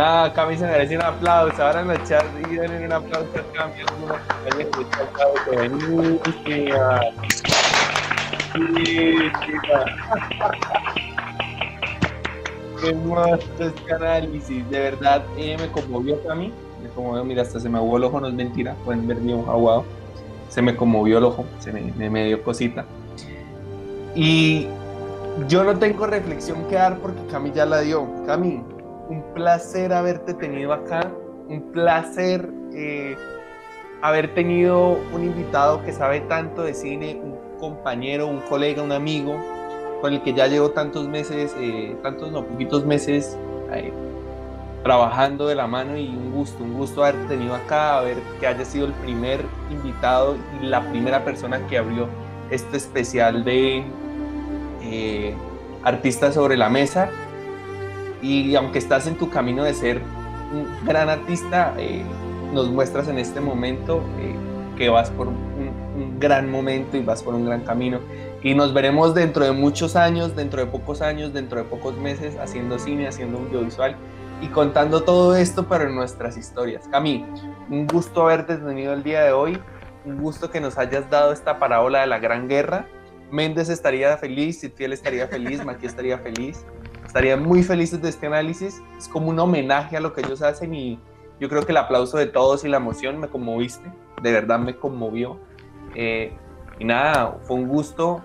Nada, Cami se merece un aplauso. Ahora en chats y denle un aplauso a Cami. Buenísima. Buenísima. [LAUGHS] Qué monstruo este análisis. De verdad, eh, me conmovió Cami. Me conmovió, mira, hasta se me aguó el ojo, no es mentira. Pueden ver mi ojo aguado. Se me conmovió el ojo, se me, me dio cosita. Y yo no tengo reflexión que dar porque Cami ya la dio. Cami, un placer haberte tenido acá, un placer eh, haber tenido un invitado que sabe tanto de cine, un compañero, un colega, un amigo, con el que ya llevo tantos meses, eh, tantos no, poquitos meses eh, trabajando de la mano y un gusto, un gusto haberte tenido acá, a ver que haya sido el primer invitado y la primera persona que abrió este especial de Artistas sobre la Mesa. Y aunque estás en tu camino de ser un gran artista, eh, nos muestras en este momento eh, que vas por un, gran momento y vas por un gran camino. Y nos veremos dentro de muchos años, dentro de pocos años, dentro de pocos meses, haciendo cine, haciendo audiovisual y contando todo esto, pero en nuestras historias. Cami, un gusto haberte tenido el día de hoy, un gusto que nos hayas dado esta parábola de la Gran Guerra. Méndez estaría feliz, Sitiel estaría feliz, [LAUGHS] Mati estaría feliz, estaría muy felices de este análisis. Es como un homenaje a lo que ellos hacen y yo creo que el aplauso de todos y la emoción me conmoviste, de verdad me conmovió. Eh, y nada, fue un gusto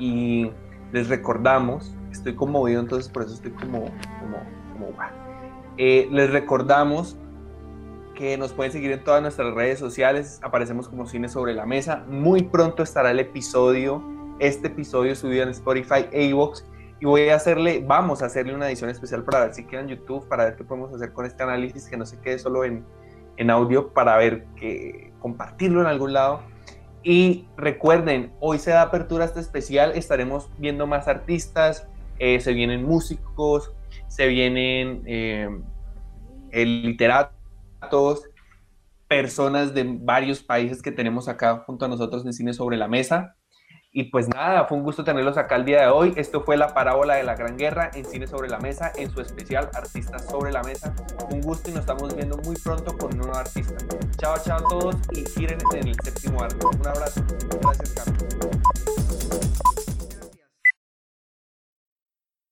y les recordamos, estoy conmovido, entonces por eso estoy como, como, como, eh, les recordamos que nos pueden seguir en todas nuestras redes sociales, aparecemos como Cine sobre la Mesa, muy pronto estará el episodio, este episodio subido en Spotify, Avox, y voy a hacerle, vamos a hacerle una edición especial para ver si quedan YouTube, para ver qué podemos hacer con este análisis, que no se quede solo en, en audio, para ver que compartirlo en algún lado. Y recuerden, hoy se da apertura a este especial, estaremos viendo más artistas, eh, se vienen músicos, se vienen eh, literatos, personas de varios países que tenemos acá junto a nosotros en Cine sobre la Mesa. Y pues nada, fue un gusto tenerlos acá el día de hoy. Esto fue la parábola de la Gran Guerra en Cine sobre la Mesa, en su especial Artistas sobre la Mesa. Un gusto y nos estamos viendo muy pronto con un nuevo artista. Chao, chao a todos y giren en el séptimo arte. Un abrazo. Gracias, Carlos.